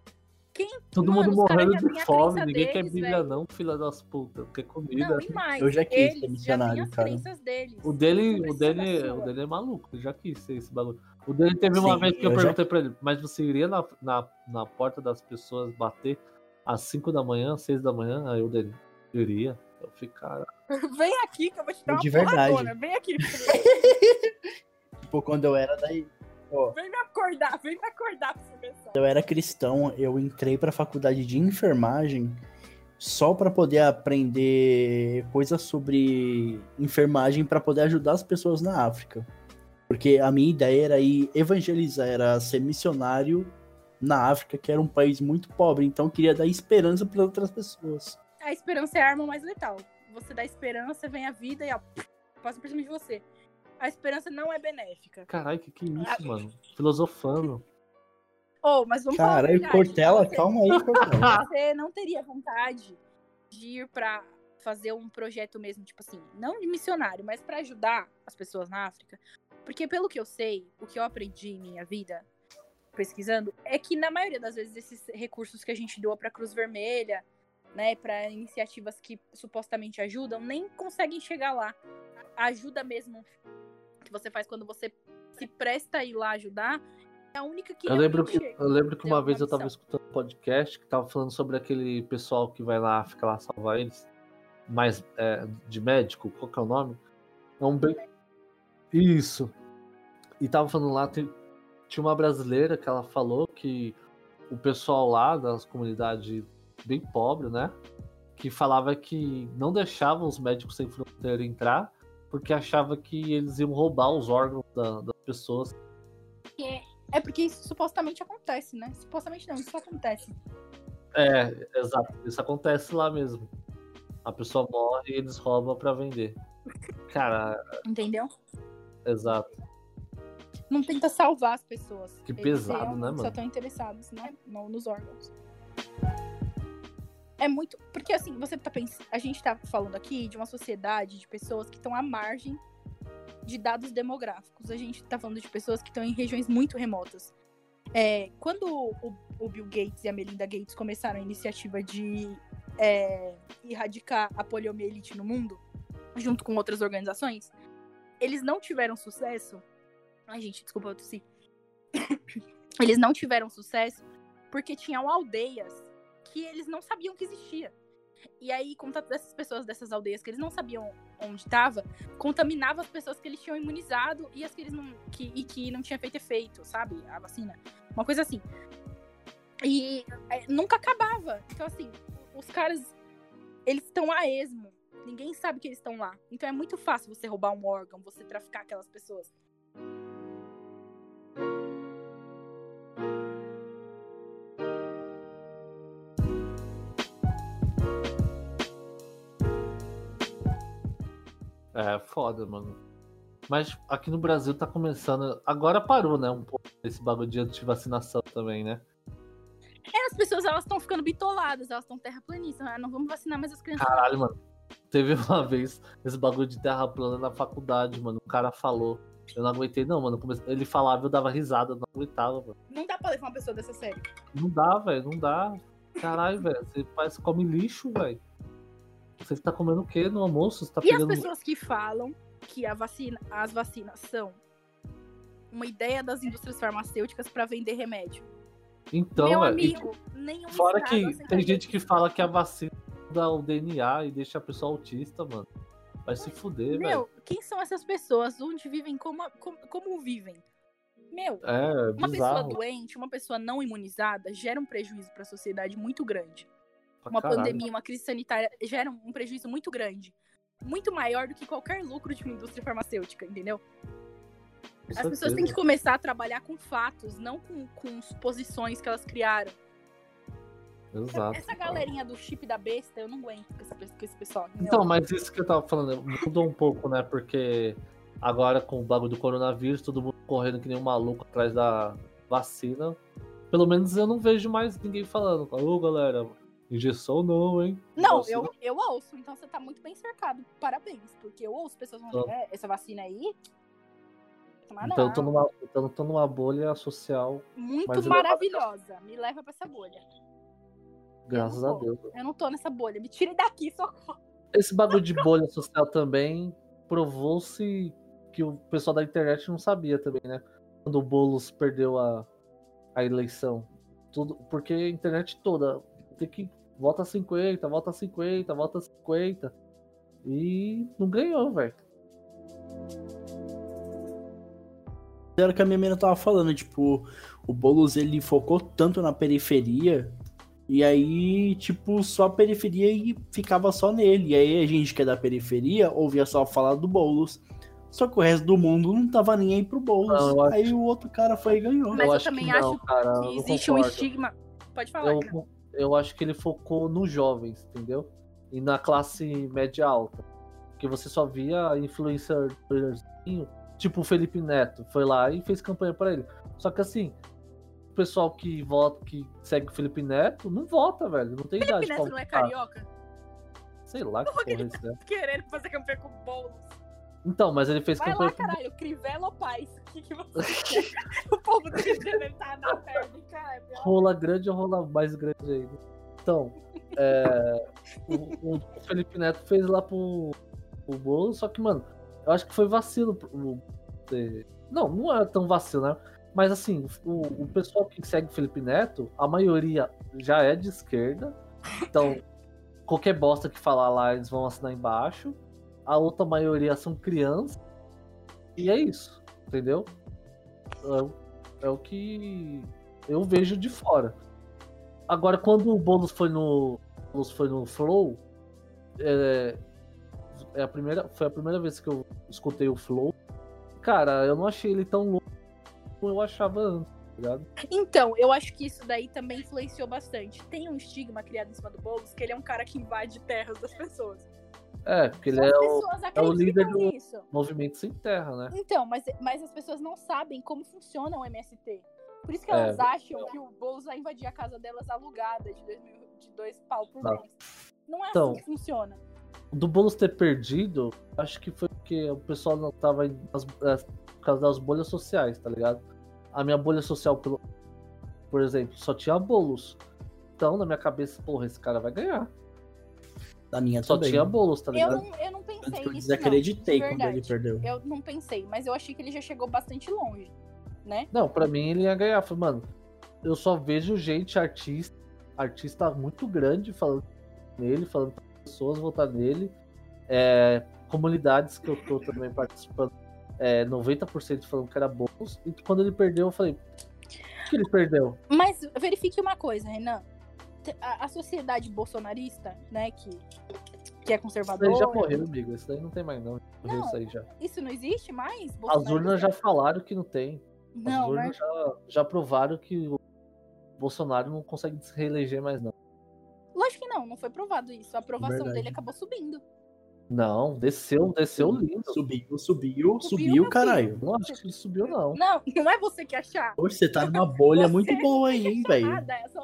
Quem? Todo Mano, mundo morrendo já de fome, ninguém quer Bíblia velho. não, filha das putas, quer comida. Não, e mais. Eu já quis ser já missionário, as cara. crenças deles. O dele, o dele, o dele é maluco, eu já quis ser esse bagulho. O dele teve uma Sim, vez que eu, eu já- perguntei pra ele, mas você iria na, na, na porta das pessoas bater às 5 da manhã, 6 da manhã? Aí o dele, iria. Eu fiquei, cara, Vem aqui que eu vou te dar uma De verdade. porradona. Vem aqui. Tipo, quando eu era daí. Vem me acordar. Vem me acordar pra você pensar. quando eu era cristão, eu entrei pra faculdade de enfermagem só pra poder aprender coisas sobre enfermagem pra poder ajudar as pessoas na África. Porque a minha ideia era ir evangelizar, era ser missionário na África, que era um país muito pobre, então eu queria dar esperança para outras pessoas. A esperança é a arma mais letal. Você dá esperança, vem a vida e ó, passa por cima de você. A esperança não é benéfica. caralho, que que é Ah. isso, mano? Filosofando. Oh, mas vamos falar Caralho, verdade. Cortella, Você- calma aí, Cortella. Você não teria vontade de ir pra fazer um projeto mesmo, tipo assim, não de missionário, mas pra ajudar as pessoas na África? Porque pelo que eu sei, o que eu aprendi em minha vida pesquisando é que na maioria das vezes esses recursos que a gente doa pra Cruz Vermelha, né, para iniciativas que supostamente ajudam, nem conseguem chegar lá. A ajuda mesmo que você faz quando você se presta a ir lá ajudar é a única que Eu lembro que, chega. eu lembro que Tem uma vez eu tava escutando um podcast que tava falando sobre aquele pessoal que vai na África lá salvar eles, mais é, de médico, qual que é o nome? É um bem. Isso. E tava falando lá, tem- tinha uma brasileira que ela falou que o pessoal lá das comunidades bem pobres, né? Que falava que não deixavam os médicos sem fronteira entrar porque achava que eles iam roubar os órgãos da- das pessoas. É porque isso supostamente acontece, né? Supostamente não, isso acontece. É, exato. Isso acontece lá mesmo. A pessoa morre e eles roubam pra vender. Cara, Entendeu? exato. Não tenta salvar as pessoas. Que Eles pesado, né, mano? Só estão interessados né, no- nos órgãos. É muito. Porque assim, você tá pensando. A gente tá falando aqui de uma sociedade de pessoas que estão à margem de dados demográficos. A gente tá falando de pessoas que estão em regiões muito remotas. É, quando o, o Bill Gates e a Melinda Gates começaram a iniciativa de é, erradicar a poliomielite no mundo, junto com outras organizações, eles não tiveram sucesso. Ai, gente, desculpa, eu tossi. eles não tiveram sucesso porque tinham aldeias que eles não sabiam que existia. E aí, contato dessas pessoas dessas aldeias que eles não sabiam onde estava, contaminava as pessoas que eles tinham imunizado e as que eles não que, e que não tinha feito efeito, sabe? A vacina. Uma coisa assim. E é, nunca acabava. Então, assim, os caras, eles estão a esmo. Ninguém sabe que eles estão lá. Então é muito fácil você roubar um órgão, você traficar aquelas pessoas. É foda, mano. Mas aqui no Brasil tá começando. Agora parou, né? Um pouco esse bagulho de antivacinação também, né? É, as pessoas elas estão ficando bitoladas, elas estão terraplanistas. Ah, não vamos vacinar mais as crianças. Caralho, mano. Teve uma vez esse bagulho de terra plana na faculdade, mano. O cara falou. Eu não aguentei, não, mano. Ele falava, eu dava risada, eu não aguentava, mano. Não dá pra levar uma pessoa dessa série. Não dá, velho, não dá. Caralho, velho. Você parece come lixo, velho. Você tá comendo o quê no almoço? Você tá E as pegando. pessoas que falam que a vacina, as vacinas são uma ideia das indústrias farmacêuticas pra vender remédio. Então, Meu velho. e amigo, nenhum Fora que tem gente que fala que a vacina dá o DNA e deixa a pessoa autista, mano. Vai se fuder, velho. Meu, quem são essas pessoas? Onde vivem? Como, como, como vivem? Meu, É, uma pessoa bizarro. doente, uma pessoa não imunizada, gera um prejuízo pra sociedade muito grande. Pra Uma caralho. pandemia, uma crise sanitária gera um prejuízo muito grande. Muito maior do que qualquer lucro de uma indústria farmacêutica, entendeu? Com As pessoas certeza. têm que começar a trabalhar com fatos, não com, com suposições que elas criaram. Exato. Essa galerinha do chip da besta, eu não aguento com esse, com esse pessoal. entendeu? Então, mas isso que eu tava falando, mudou um pouco, né? Porque agora com o bagulho do coronavírus, todo mundo correndo que nem um maluco atrás da vacina. Pelo menos eu não vejo mais ninguém falando. Ô, galera, injeção não, hein? Não, Vacina- eu, eu ouço, então você tá muito bem cercado. Parabéns, porque eu ouço pessoas falando, é, essa vacina aí. Então eu não. tô numa, então eu tô numa bolha social, Muito maravilhosa. Me leva pra essa bolha. graças a. Deus. Eu não tô nessa bolha. Me tire daqui, socorro. Esse bagulho de bolha social também provou-se que o pessoal da internet não sabia também, né? Quando o Boulos perdeu a, a eleição. Tudo, porque a internet toda tem que vota 50, vota 50, vota 50. E não ganhou, velho. Era o que a minha menina tava falando, tipo, o Boulos ele focou tanto na periferia, e aí, tipo, só a periferia e ficava só nele. E aí a gente que é da periferia ouvia só falar do Boulos. Só que o resto do mundo não tava nem aí pro Boulos. Não, eu acho- Aí o outro cara foi e ganhou. Mas eu acho também que não, acho cara, eu que existe um estigma. Pode falar. Eu, eu acho que ele focou nos jovens, entendeu? E na classe média alta. Porque você só via influencerzinho, tipo o Felipe Neto, foi lá e fez campanha pra ele. Só que assim, o pessoal que vota, que segue o Felipe Neto, não vota, velho. Não tem idade Felipe Neto não é carioca? Sei lá que porra é esse, né? Querendo fazer campanha com bolos. Então, mas ele fez Vai campanha lá, caralho, Crivella ou Paz? O que, que você? O povo do Rio de Janeiro tá na perna, cara. rola grande ou rola mais grande ainda. Então, é, o, o Felipe Neto fez lá pro, pro bolo, só que, mano, eu acho que foi vacilo. pro- Não, não é tão vacilo, né? Mas assim, o, o pessoal que segue o Felipe Neto, a maioria já é de esquerda. Então, qualquer bosta que falar lá, eles vão assinar embaixo. A outra maioria são crianças. E é isso, entendeu? É, o- é o que eu vejo de fora. Agora, quando o Boulos foi no, Boulos foi no Flow, é, é a primeira, foi a primeira vez que eu escutei o Flow. Cara, eu não achei ele tão louco como eu achava antes, tá? Então, eu acho que isso daí também influenciou bastante. Tem um estigma criado em cima do Boulos que ele é um cara que invade terras das pessoas. É, porque ele é o pessoas acreditam líder do- nisso. movimento sem terra, né? Então, mas, mas as pessoas não sabem como funciona o MST. Por isso que É, elas acham que o Boulos vai invadir a casa delas alugada de dois, mil, de dois pau por Tá. mês. Não é Então, assim que funciona. do Boulos ter perdido, acho que foi porque o pessoal não tava nas, é, por causa das bolhas sociais, tá ligado? A minha bolha social, por exemplo, só tinha Boulos. Então, na minha cabeça, porra, esse cara vai ganhar. Da minha Só também. tinha Boulos, tá Eu ligado? não, eu não pensei Tanto que eu nisso, desacreditei não, de quando ele perdeu. Eu não pensei, mas eu achei que ele já chegou bastante longe, né? Não, pra mim ele ia ganhar. Falei, mano, eu só vejo gente, artista, artista muito grande falando nele, falando para pessoas votar nele. É, comunidades que eu tô também participando, é, 90% falando que era Boulos. E quando ele perdeu, eu falei, por que ele perdeu? Mas verifique uma coisa, Renan. A, a sociedade bolsonarista, né, que, que é Isso conservadora. daí já morreu, amigo. Isso daí não tem mais, não. Não, isso aí já. Isso não existe mais? As urnas já falaram que não tem. As Não, urnas mas já, já provaram que o Bolsonaro não consegue se reeleger mais, não. lógico que não, não foi provado isso. A aprovação Verdade. dele acabou subindo. Não, desceu, desceu lindo. Subiu, subiu, subiu, meu caralho. Não acho que ele subiu, não. Não, não é você que achar. Hoje você tá numa bolha muito boa aí, hein, velho.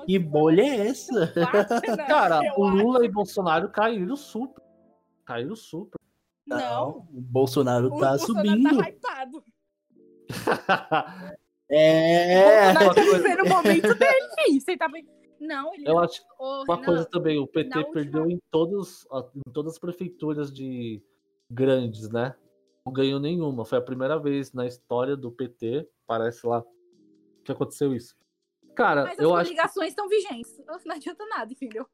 Que bolha é essa? Cara, eu o acho. Lula e Bolsonaro caíram super. Caiu super. Não. O Bolsonaro O tá Bolsonaro subindo. tá hypado. É. O Bolsonaro tá vivendo o momento dele, filho. Você tá vendo? Não, ele Eu acho Ô, uma Renan, coisa também, o PT última- perdeu em todos, em todas as prefeituras de grandes, né? Não ganhou nenhuma. Foi a primeira vez na história do PT, parece lá, que aconteceu isso. Cara, Mas as eu acho. coligações estão vigentes. Não adianta nada, entendeu?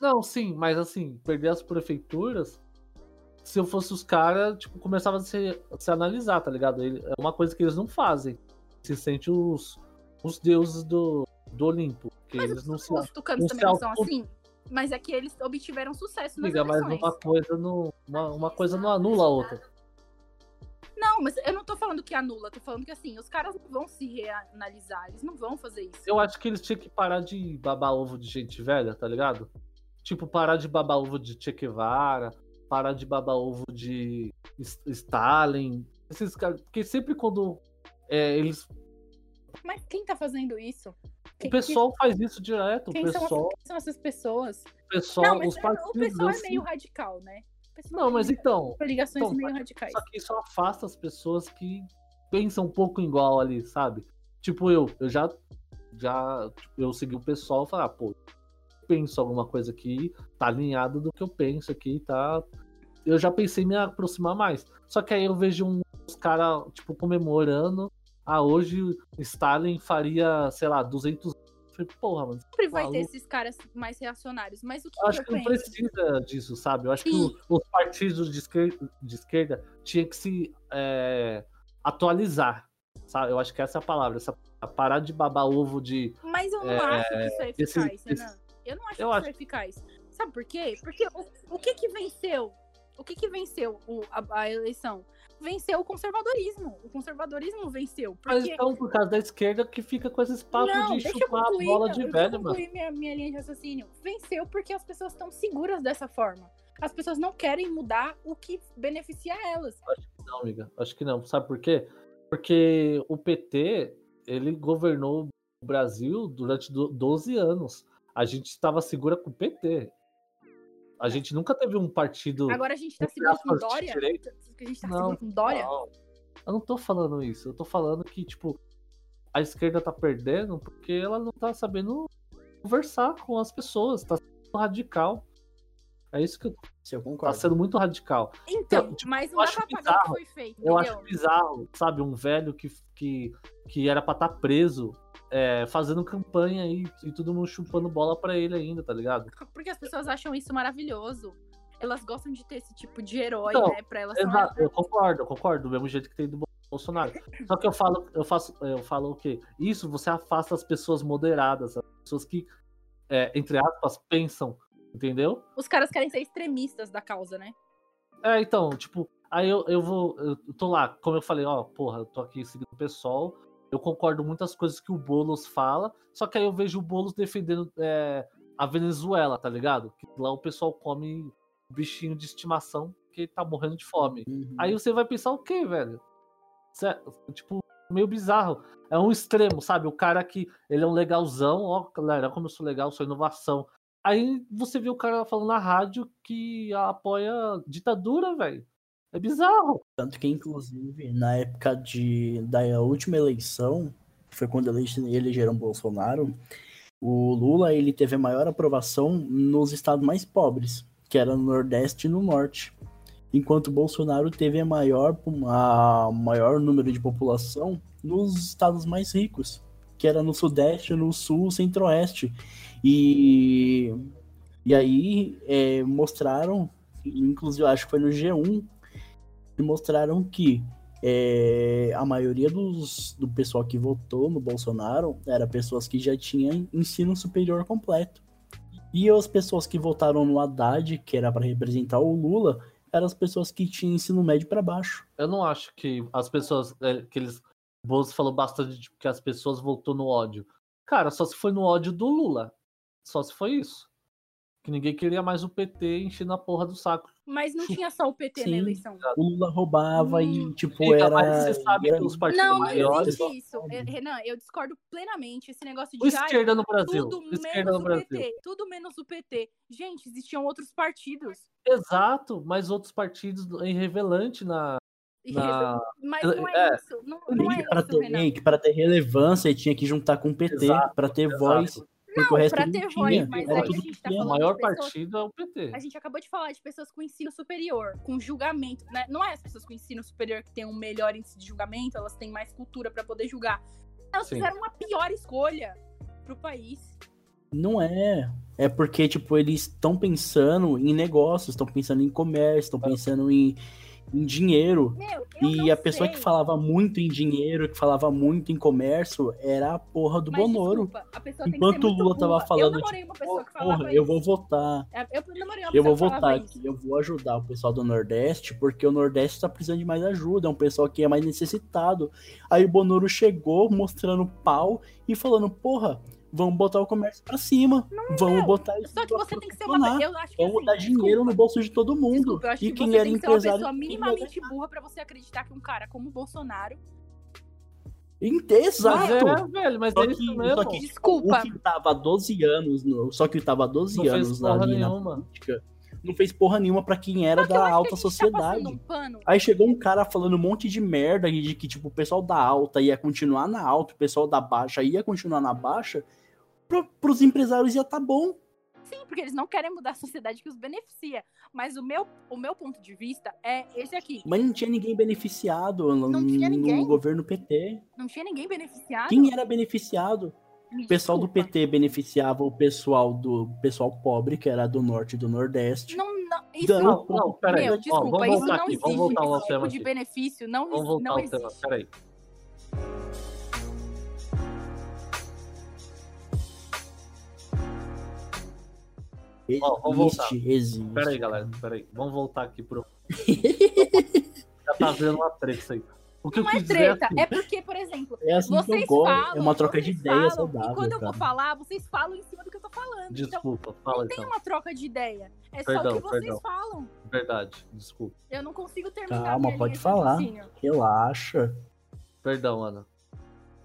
Não, sim, mas assim, perder as prefeituras. Se eu fosse os caras, tipo, começava a se, a se analisar, tá ligado? Ele- É uma coisa que eles não fazem. Se sente os, os deuses do, do Olimpo. Mas eles não se os tucanos não também não são assim. Mas é que eles obtiveram sucesso nas liga, mas uma coisa não. Uma, uma coisa não anula a outra. Não, mas eu não tô falando que anula, tô falando que assim, os caras não vão se reanalisar, eles não vão fazer isso. Eu acho que eles tinham que parar de babar ovo de gente velha, tá ligado? Tipo, parar de babar ovo de Che Guevara, parar de babar ovo de Stalin. Esses caras. Porque sempre quando é, eles. Mas quem tá fazendo isso? O pessoal faz isso direto. O quem, são, pessoal, quem são essas pessoas? o pessoal não, mas os é- o partidos. pessoal é assim- meio radical, né? O pessoal Não, é mas meio- então. Coligações então, meio radicais. Só que isso afasta as pessoas que pensam um pouco igual ali, sabe? Tipo, eu, eu já. já tipo, eu segui o pessoal e falei, ah, pô, penso alguma coisa aqui, tá alinhado do que eu penso aqui, tá. Eu já pensei em me aproximar mais. Só que aí eu vejo uns caras, tipo, comemorando. Ah, hoje Stalin faria, sei lá, 200. Eu falei, Porra, mano. Sempre vai ter esses caras mais reacionários, mas o que, Eu acho que não precisa disso, sabe? Eu acho que Sim. o- os partidos de esquerda, de esquerda tinham que se é, atualizar, sabe? Eu acho que essa é a palavra, essa, parar de babar ovo de. Mas eu não É, acho que isso é esse- eficaz, esse- Renan. Eu não acho eu que acho- isso é eficaz. Sabe por quê? Porque o, o que que venceu? O que que venceu o- a, a eleição? Venceu o conservadorismo. O conservadorismo venceu. Mas Porque então, por causa da esquerda, que fica com esses papos não, de chupar a concluir, bola não, de eu velho, mano. concluir minha, minha linha de raciocínio. Venceu porque as pessoas estão seguras dessa forma. As pessoas não querem mudar o que beneficia elas. Não, amiga, acho que não. Sabe por quê? Porque o PT, ele governou o Brasil durante do- 12 anos. A gente estava segura com o PT. A gente nunca teve um partido. Agora a gente tá seguro com Dória. A gente tá Não, com Dória. Não, eu não tô falando isso. Eu tô falando que, tipo, a esquerda tá perdendo porque ela não tá sabendo conversar com as pessoas. Tá sendo radical. É isso que Se eu tá concordo. sendo muito radical. Então, tipo, mas eu não dá acho pra apagar o bizarro. que foi feito, Eu entendeu? acho bizarro, sabe? Um velho que, que, que era pra estar preso, é, fazendo campanha aí e todo mundo chupando bola pra ele ainda, tá ligado? Porque as pessoas acham isso maravilhoso. Elas gostam de ter esse tipo de herói, Então, né? Pra elas são Exato, eu concordo, eu concordo, do mesmo jeito que tem do Bolsonaro. Só que eu falo, eu faço, eu falo o quê? Isso você afasta as pessoas moderadas, as pessoas que, é, entre aspas, pensam, entendeu? Os caras querem ser extremistas da causa, né? É, então, tipo, aí eu, eu vou, eu tô lá, como eu falei, ó, porra, eu tô aqui seguindo o pessoal, eu concordo muitas coisas que o Boulos fala, só que aí eu vejo o Boulos defendendo é, a Venezuela, tá ligado? Que lá o pessoal come bichinho de estimação que tá morrendo de fome. Uhum. Aí você vai pensar o quê, velho? Cé- Tipo, meio bizarro. É um extremo, sabe? O cara que ele é um legalzão, ó, galera, como eu sou legal, sou inovação. Aí você vê o cara falando na rádio que apoia ditadura, velho. É bizarro. Tanto que, inclusive, na época de, da última eleição, que foi quando ele- elegeram Bolsonaro, o Lula ele teve a maior aprovação nos estados mais pobres, que era no Nordeste e no Norte. Enquanto Bolsonaro teve a maior, a maior número de população nos estados mais ricos, que era no Sudeste, no Sul, Centro-Oeste. E, e aí é, mostraram, inclusive acho que foi no G1, e mostraram que é, a maioria dos, do pessoal que votou no Bolsonaro era pessoas que já tinham ensino superior completo. E as pessoas que votaram no Haddad, que era para representar o Lula, eram as pessoas que tinham ensino médio para baixo. Eu não acho que as pessoas. é, que eles. O Bozo falou bastante de que as pessoas votou no ódio. Cara, só se foi no ódio do Lula. Só se foi isso. Que ninguém queria mais o PT enchendo a porra do saco. Mas não tinha só o PT Sim. na eleição. O Lula roubava Hum. e, tipo, Fica, era. mas você sabe que os partidos Não, não maiores. existe isso. É, Renan, eu discordo plenamente. Esse negócio de O esquerda no Brasil. tudo esquerda menos no o Brasil. PT. Tudo menos o PT. Gente, existiam outros partidos. Exato, mas outros partidos irrelevante na. E na... Mas não é, É. isso. Não, não é para Renan. ter, para ter relevância tinha que juntar com o PT, para ter exato. voz. Não, não ter tinha. voz, mas aí a gente tá falando maior de pessoas- partido é o PT. A gente acabou de falar de pessoas com ensino superior, com julgamento, né? Não é as pessoas com ensino superior que têm um melhor índice de julgamento, elas têm mais cultura pra poder julgar. Elas Sim. fizeram uma pior escolha pro país. Não é. É porque, tipo, eles estão pensando em negócios, estão pensando em comércio, estão pensando em, em dinheiro. Meu, eu E a pessoa sei, que falava muito em dinheiro, que falava muito em comércio, era a porra do mas Bonoro. desculpa, Enquanto o Lula tava falando, Eu Porra, eu vou votar. Eu namorei uma Eu vou votar aqui, eu vou ajudar o pessoal do Nordeste, porque o Nordeste tá precisando de mais ajuda, é um pessoal que é mais necessitado. Aí o Bonoro chegou mostrando pau e falando, porra, vamos botar o comércio pra cima, vamos meu, botar isso Só que você tem que ser uma. Eu acho que Vamos assim, dar dinheiro desculpa, no bolso de todo mundo. Desculpa, eu acho e que quem você era tem que ser uma empresário pessoa minimamente burra pra você acreditar que um cara como o Bolsonaro. Mas Exato! é, velho, mas Só é que, isso mesmo. só que Desculpa. o que tava há 12 anos, no- só que tava há 12 Não anos na nenhuma. política, não fez porra nenhuma pra quem era Só que eu da alta gente sociedade. Tá um. Aí chegou um cara falando um monte de merda de que, tipo, o pessoal da alta ia continuar na alta, o pessoal da baixa ia continuar na baixa, pro, pros empresários ia tá bom. Sim, porque eles não querem mudar a sociedade que os beneficia. Mas o meu, o meu ponto de vista é esse aqui. Mas não tinha ninguém beneficiado no, Não tinha ninguém? no governo PT. Não tinha ninguém beneficiado. Quem era beneficiado? Me O pessoal do. PT beneficiava o pessoal do pessoal pobre, que era do norte e do nordeste. Não, não, isso Dando- Não, não, peraí. Meu, Ó, desculpa, vamos isso voltar não aqui, existe. vamos voltar ao Esse tema tipo de aqui. benefício não, Vamos voltar não ao existe. tema, peraí. Ó, vamos voltar. Existe. Peraí, galera, peraí. Vamos voltar aqui pro. Já tá vendo uma treta isso aí. O que Não eu é dizer treta, assim, é porque, por exemplo, É assim que eu vocês falam. é uma troca de ideias saudável. E quando eu cara. vou falar, vocês falam em cima do que eu tô falando. Então, Desculpa, fala não tem então. uma troca de ideia. É só Perdão, o que vocês perdão. falam. Verdade, desculpa. Eu não consigo terminar Calma, minha pode falar. Relaxa. Perdão, Ana.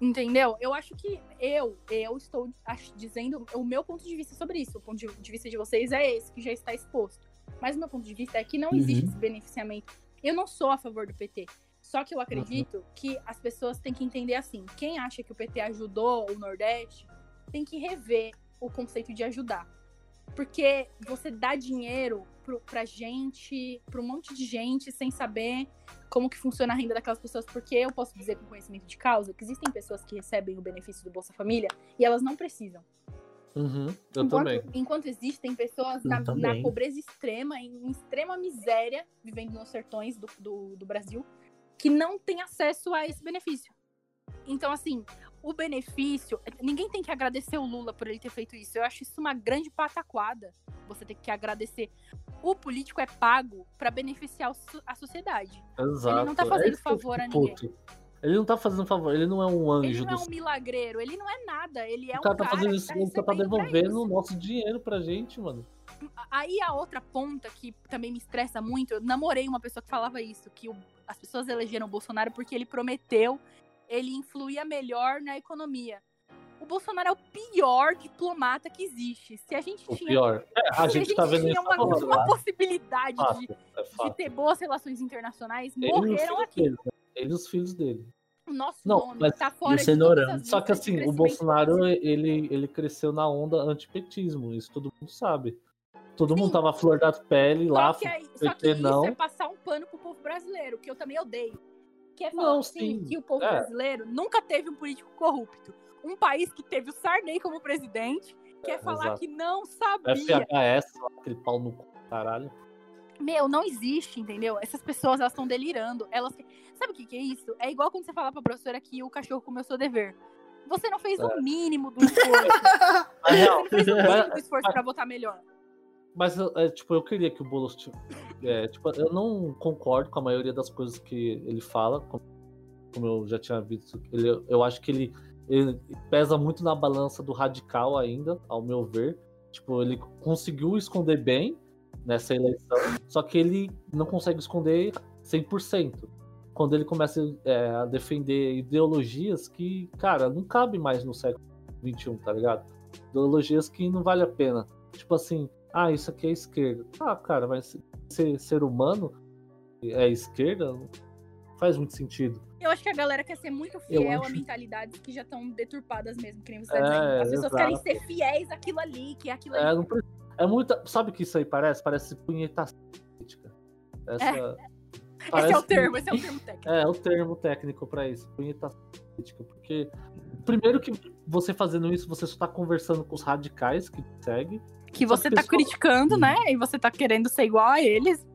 Entendeu? Eu acho que eu, eu estou dizendo o meu ponto de vista sobre isso. O ponto de, vista de vocês é esse, que já está exposto. Mas o meu ponto de vista é que não Uhum. existe esse beneficiamento. Eu não sou a favor do PT. Só que eu acredito que as pessoas têm que entender assim: quem acha que o PT ajudou o Nordeste tem que rever o conceito de ajudar. Porque você dá dinheiro pro, pra gente, pra um monte de gente, sem saber como que funciona a renda daquelas pessoas, porque eu posso dizer com conhecimento de causa que existem pessoas que recebem o benefício do Bolsa Família e elas não precisam. Uhum, eu enquanto, também. enquanto existem pessoas na, na pobreza extrema, em, em extrema miséria, vivendo nos sertões do, do, do Brasil, que não têm acesso a esse benefício. Então, assim, o benefício. Ninguém tem que agradecer o Lula por ele ter feito isso. Eu acho isso uma grande pataquada. Você tem que agradecer. O político é pago para beneficiar a sociedade. Exato. não tá É fazendo eu favor a ninguém. Ele não tá fazendo favor, ele não é um Ele anjo não é um milagreiro, ele não é nada. Ele é O um cara tá cara fazendo isso, tá ele tá devolvendo o nosso dinheiro pra gente, mano. Aí a outra ponta que também me estressa muito, eu namorei uma pessoa que falava isso, que o- as pessoas elegeram o Bolsonaro porque ele prometeu, ele influía melhor na economia. O Bolsonaro é o pior diplomata que existe. Se a gente O tinha, pior. É, a se gente tá vendo tinha uma, uma possibilidade Fato, de, é de ter boas relações internacionais, Ele morreram aqui. dele. né? Ele e os filhos dele. O nosso Não, nome mas- tá fora o de Só que assim, o Bolsonaro, ele, ele cresceu na onda antipetismo, isso todo mundo sabe. Todo mundo Sim. tava à flor da pele lá, Só que, aí- só que isso não. é passar um pano pro povo brasileiro, que eu também odeio. Que é falar Não, assim, sim. que o povo É. brasileiro nunca teve um político corrupto. Um país que teve o Sarney como presidente, quer É, falar exato. que não sabia. FHS, lá, aquele pau no caralho. Meu, não existe, entendeu? Essas pessoas, elas estão delirando. Elas... Sabe o que, que é isso? É igual quando você fala pra professora que o cachorro comeu seu dever. Você não fez É. o mínimo do esforço. Você não, fez o mínimo do esforço pra votar melhor. Mas, é, tipo, eu queria que o Boulos. tipo, é, tipo, eu não concordo com a maioria das coisas que ele fala, como, eu já tinha visto. Ele, eu acho que ele, ele pesa muito na balança do radical ainda, ao meu ver. Tipo, ele conseguiu esconder bem, nessa eleição, só que ele não consegue esconder 100%. Quando ele começa é, a defender ideologias que, cara, não cabe mais no século XXI, tá ligado? Ideologias que não vale a pena. Tipo assim, ah, isso aqui é esquerda. Ah, cara, mas ser, ser humano é esquerda não faz muito sentido. Eu acho que a galera quer ser muito fiel acho- a mentalidades que já estão deturpadas mesmo, que nem você tá É, dizendo. As pessoas exato. querem ser fiéis àquilo ali, que é aquilo É, ali. é muita. Sabe o que isso aí parece? Parece punhetação política. Essa, Esse é parece o que- termo, esse é o termo técnico. É, é o termo técnico pra isso, punhetação política. Porque, primeiro que você fazendo isso, você só tá conversando com os radicais que te seguem. Que você que tá criticando, né? E você tá querendo ser igual a eles.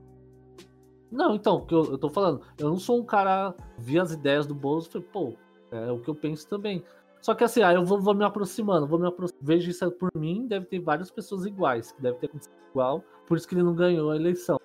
Não, então, o que eu, eu tô falando, eu não sou um cara, vi as ideias do Bozo e falei, pô, é o que eu penso também. Só que assim, aí eu vou, vou me aproximando, vou me aproximando. Vejo isso por mim, deve ter várias pessoas iguais, que deve ter acontecido igual, por isso que ele não ganhou a eleição.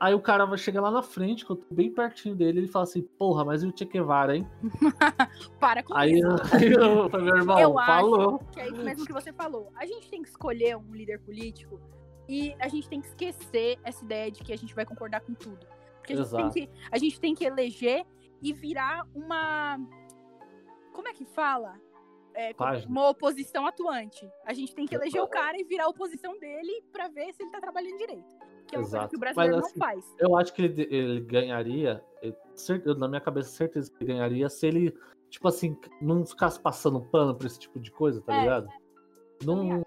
Aí o cara vai chegar lá na frente, que eu tô bem pertinho dele, ele fala assim, porra, mas e o Che Guevara, hein? Para com Aí, isso. aí eu falei, meu irmão, Eu acho falou. que é isso mesmo que você falou. A gente tem que escolher um líder político e a gente tem que esquecer essa ideia de que a gente vai concordar com tudo. Porque a gente, tem Exato. que, a gente tem que eleger e virar uma. Como é que fala? É, uma oposição atuante. A gente tem que eleger o cara e virar a oposição dele pra ver se ele tá trabalhando direito. Que é uma coisa Exato. que o brasileiro Mas, não assim, faz. Eu acho que ele, ele ganharia, eu- eu, na minha cabeça, certeza que ele ganharia se ele, tipo assim, não ficasse passando pano pra esse tipo de coisa, tá É. ligado? Também Não,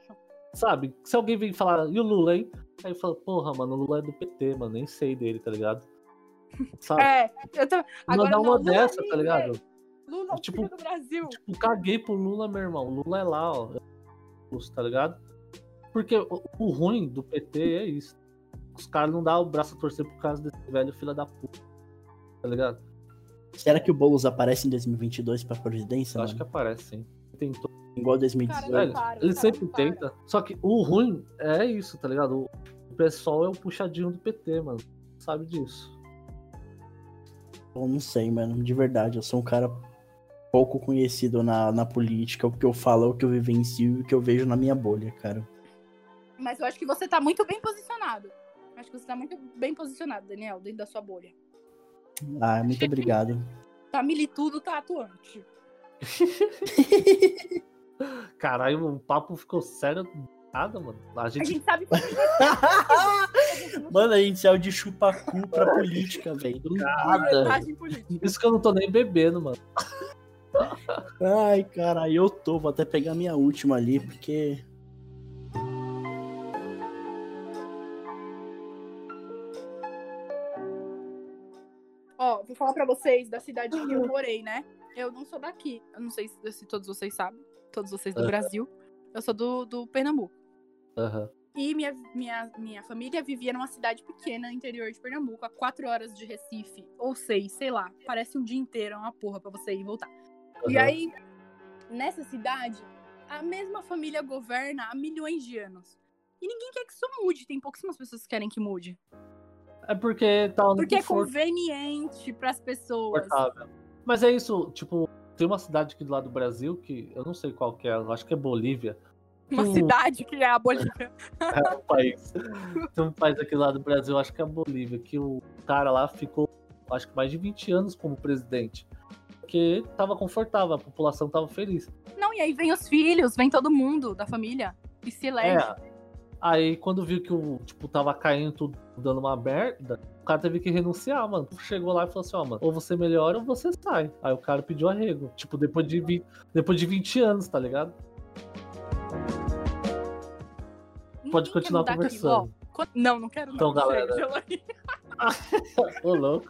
sabe? Se alguém vem falar, e o Lula, hein? Aí fala, porra, mano, o Lula é do PT, mano, nem sei dele, tá ligado? Sabe? É, eu tô. Agora não, uma Lula dessa, livre! tá ligado? Lula é o Tipo- filho do Brasil. Tipo, caguei pro Lula, meu irmão. Lula é lá, ó. Tá ligado? Porque o, o ruim do PT é isso. Os caras não dão o braço a torcer por causa desse velho filho da puta. Tá ligado? Será que o Boulos aparece em 2022 pra presidência? Eu acho que aparece, sim. Tentou. Igual Cara, 2018. não Ele, para, ele cara, sempre tenta. Só que o ruim é isso, tá ligado? O pessoal é o puxadinho do PT, mano. Sabe disso. Eu não sei, mano. De verdade, eu sou um cara pouco conhecido na, na política. O que eu falo o que eu vivencio e o que eu vejo na minha bolha, cara. Mas eu acho que você tá muito bem posicionado. Acho que você tá muito bem posicionado, Daniel, dentro da sua bolha. Ah, muito obrigado. Tá militudo, tá atuante. Caralho, o papo ficou sério. Nada, mano. A A gente. gente sabe Mano, a gente saiu de chupacu pra política, velho. Do nada. Isso que eu não tô nem bebendo, mano. Ai, cara, eu tô. Vou até pegar minha última ali, porque. Ó, vou falar pra vocês da cidade que eu morei, né? Eu não sou daqui. Eu não sei se, se todos vocês sabem. Todos vocês do Aham. Brasil. Eu sou do, do Pernambuco. Aham. E minha, minha, minha família vivia numa cidade pequena, no interior de Pernambuco, a quatro horas de Recife. Ou seis, sei lá. Parece um dia inteiro, é uma porra pra você ir e voltar. E aí, nessa cidade, a mesma família governa há milhões de anos. E ninguém quer que isso mude. Tem pouquíssimas pessoas que querem que mude. É porque tá Porque é conveniente pras pessoas. confortável. Mas é isso, tipo, tem uma cidade aqui do lado do Brasil que eu não sei qual que é, acho que é Bolívia. Uma cidade que é a Bolívia. É um país. Tem um país aqui do lado do Brasil, acho que é a Bolívia, que o cara lá ficou, acho que mais de 20 anos como presidente. Porque tava confortável, a população tava feliz. Não, e aí vem os filhos, vem todo mundo da família. E se elege. É. Aí quando viu que o, tipo, tava caindo tudo, dando uma merda, o cara teve que renunciar, mano. Chegou lá e falou assim, ó, mano, ou você melhora ou você sai. Aí o cara pediu arrego. Tipo, depois de, vi- depois de 20 anos, tá ligado? Ninguém Pode continuar conversando. Não, não quero não. Então, galera. Ô, louco.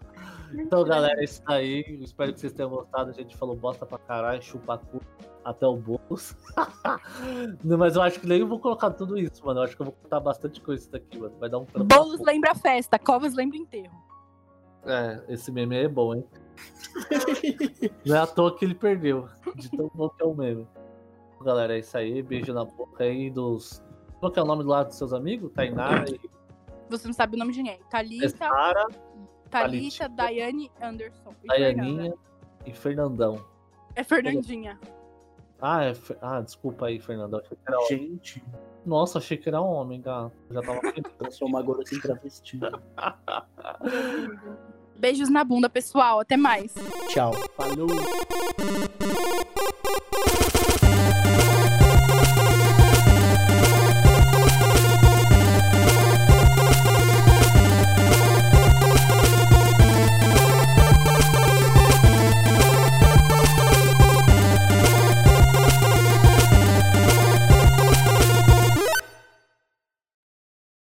Então, galera, é isso aí. Espero que vocês tenham gostado. A gente falou bosta pra caralho, chupa cu até o bolso. Mas eu acho que nem eu vou colocar tudo isso, mano. Eu acho que eu vou contar bastante coisa isso daqui, mano. Vai dar um trampo. Bolos lembra a festa, covas lembra enterro. É, esse meme aí é bom, hein? Não é à toa que ele perdeu. De tão bom que é o meme. Galera, é isso aí. Beijo na boca aí dos. Qual que é o nome do lado dos seus amigos? Tainara e Você não sabe o nome de ninguém. Thalita, Sara, Thalita, Daiane Anderson. e Fernanda. Daianinha e Fernandão. É Fernandinha. Ah, é ah, desculpa aí, Fernando. Achei que era homem. Gente, Nossa, achei que era homem, gato. Já tava transformar agora assim travesti. Beijos na bunda, pessoal. Até mais. Tchau. Falou.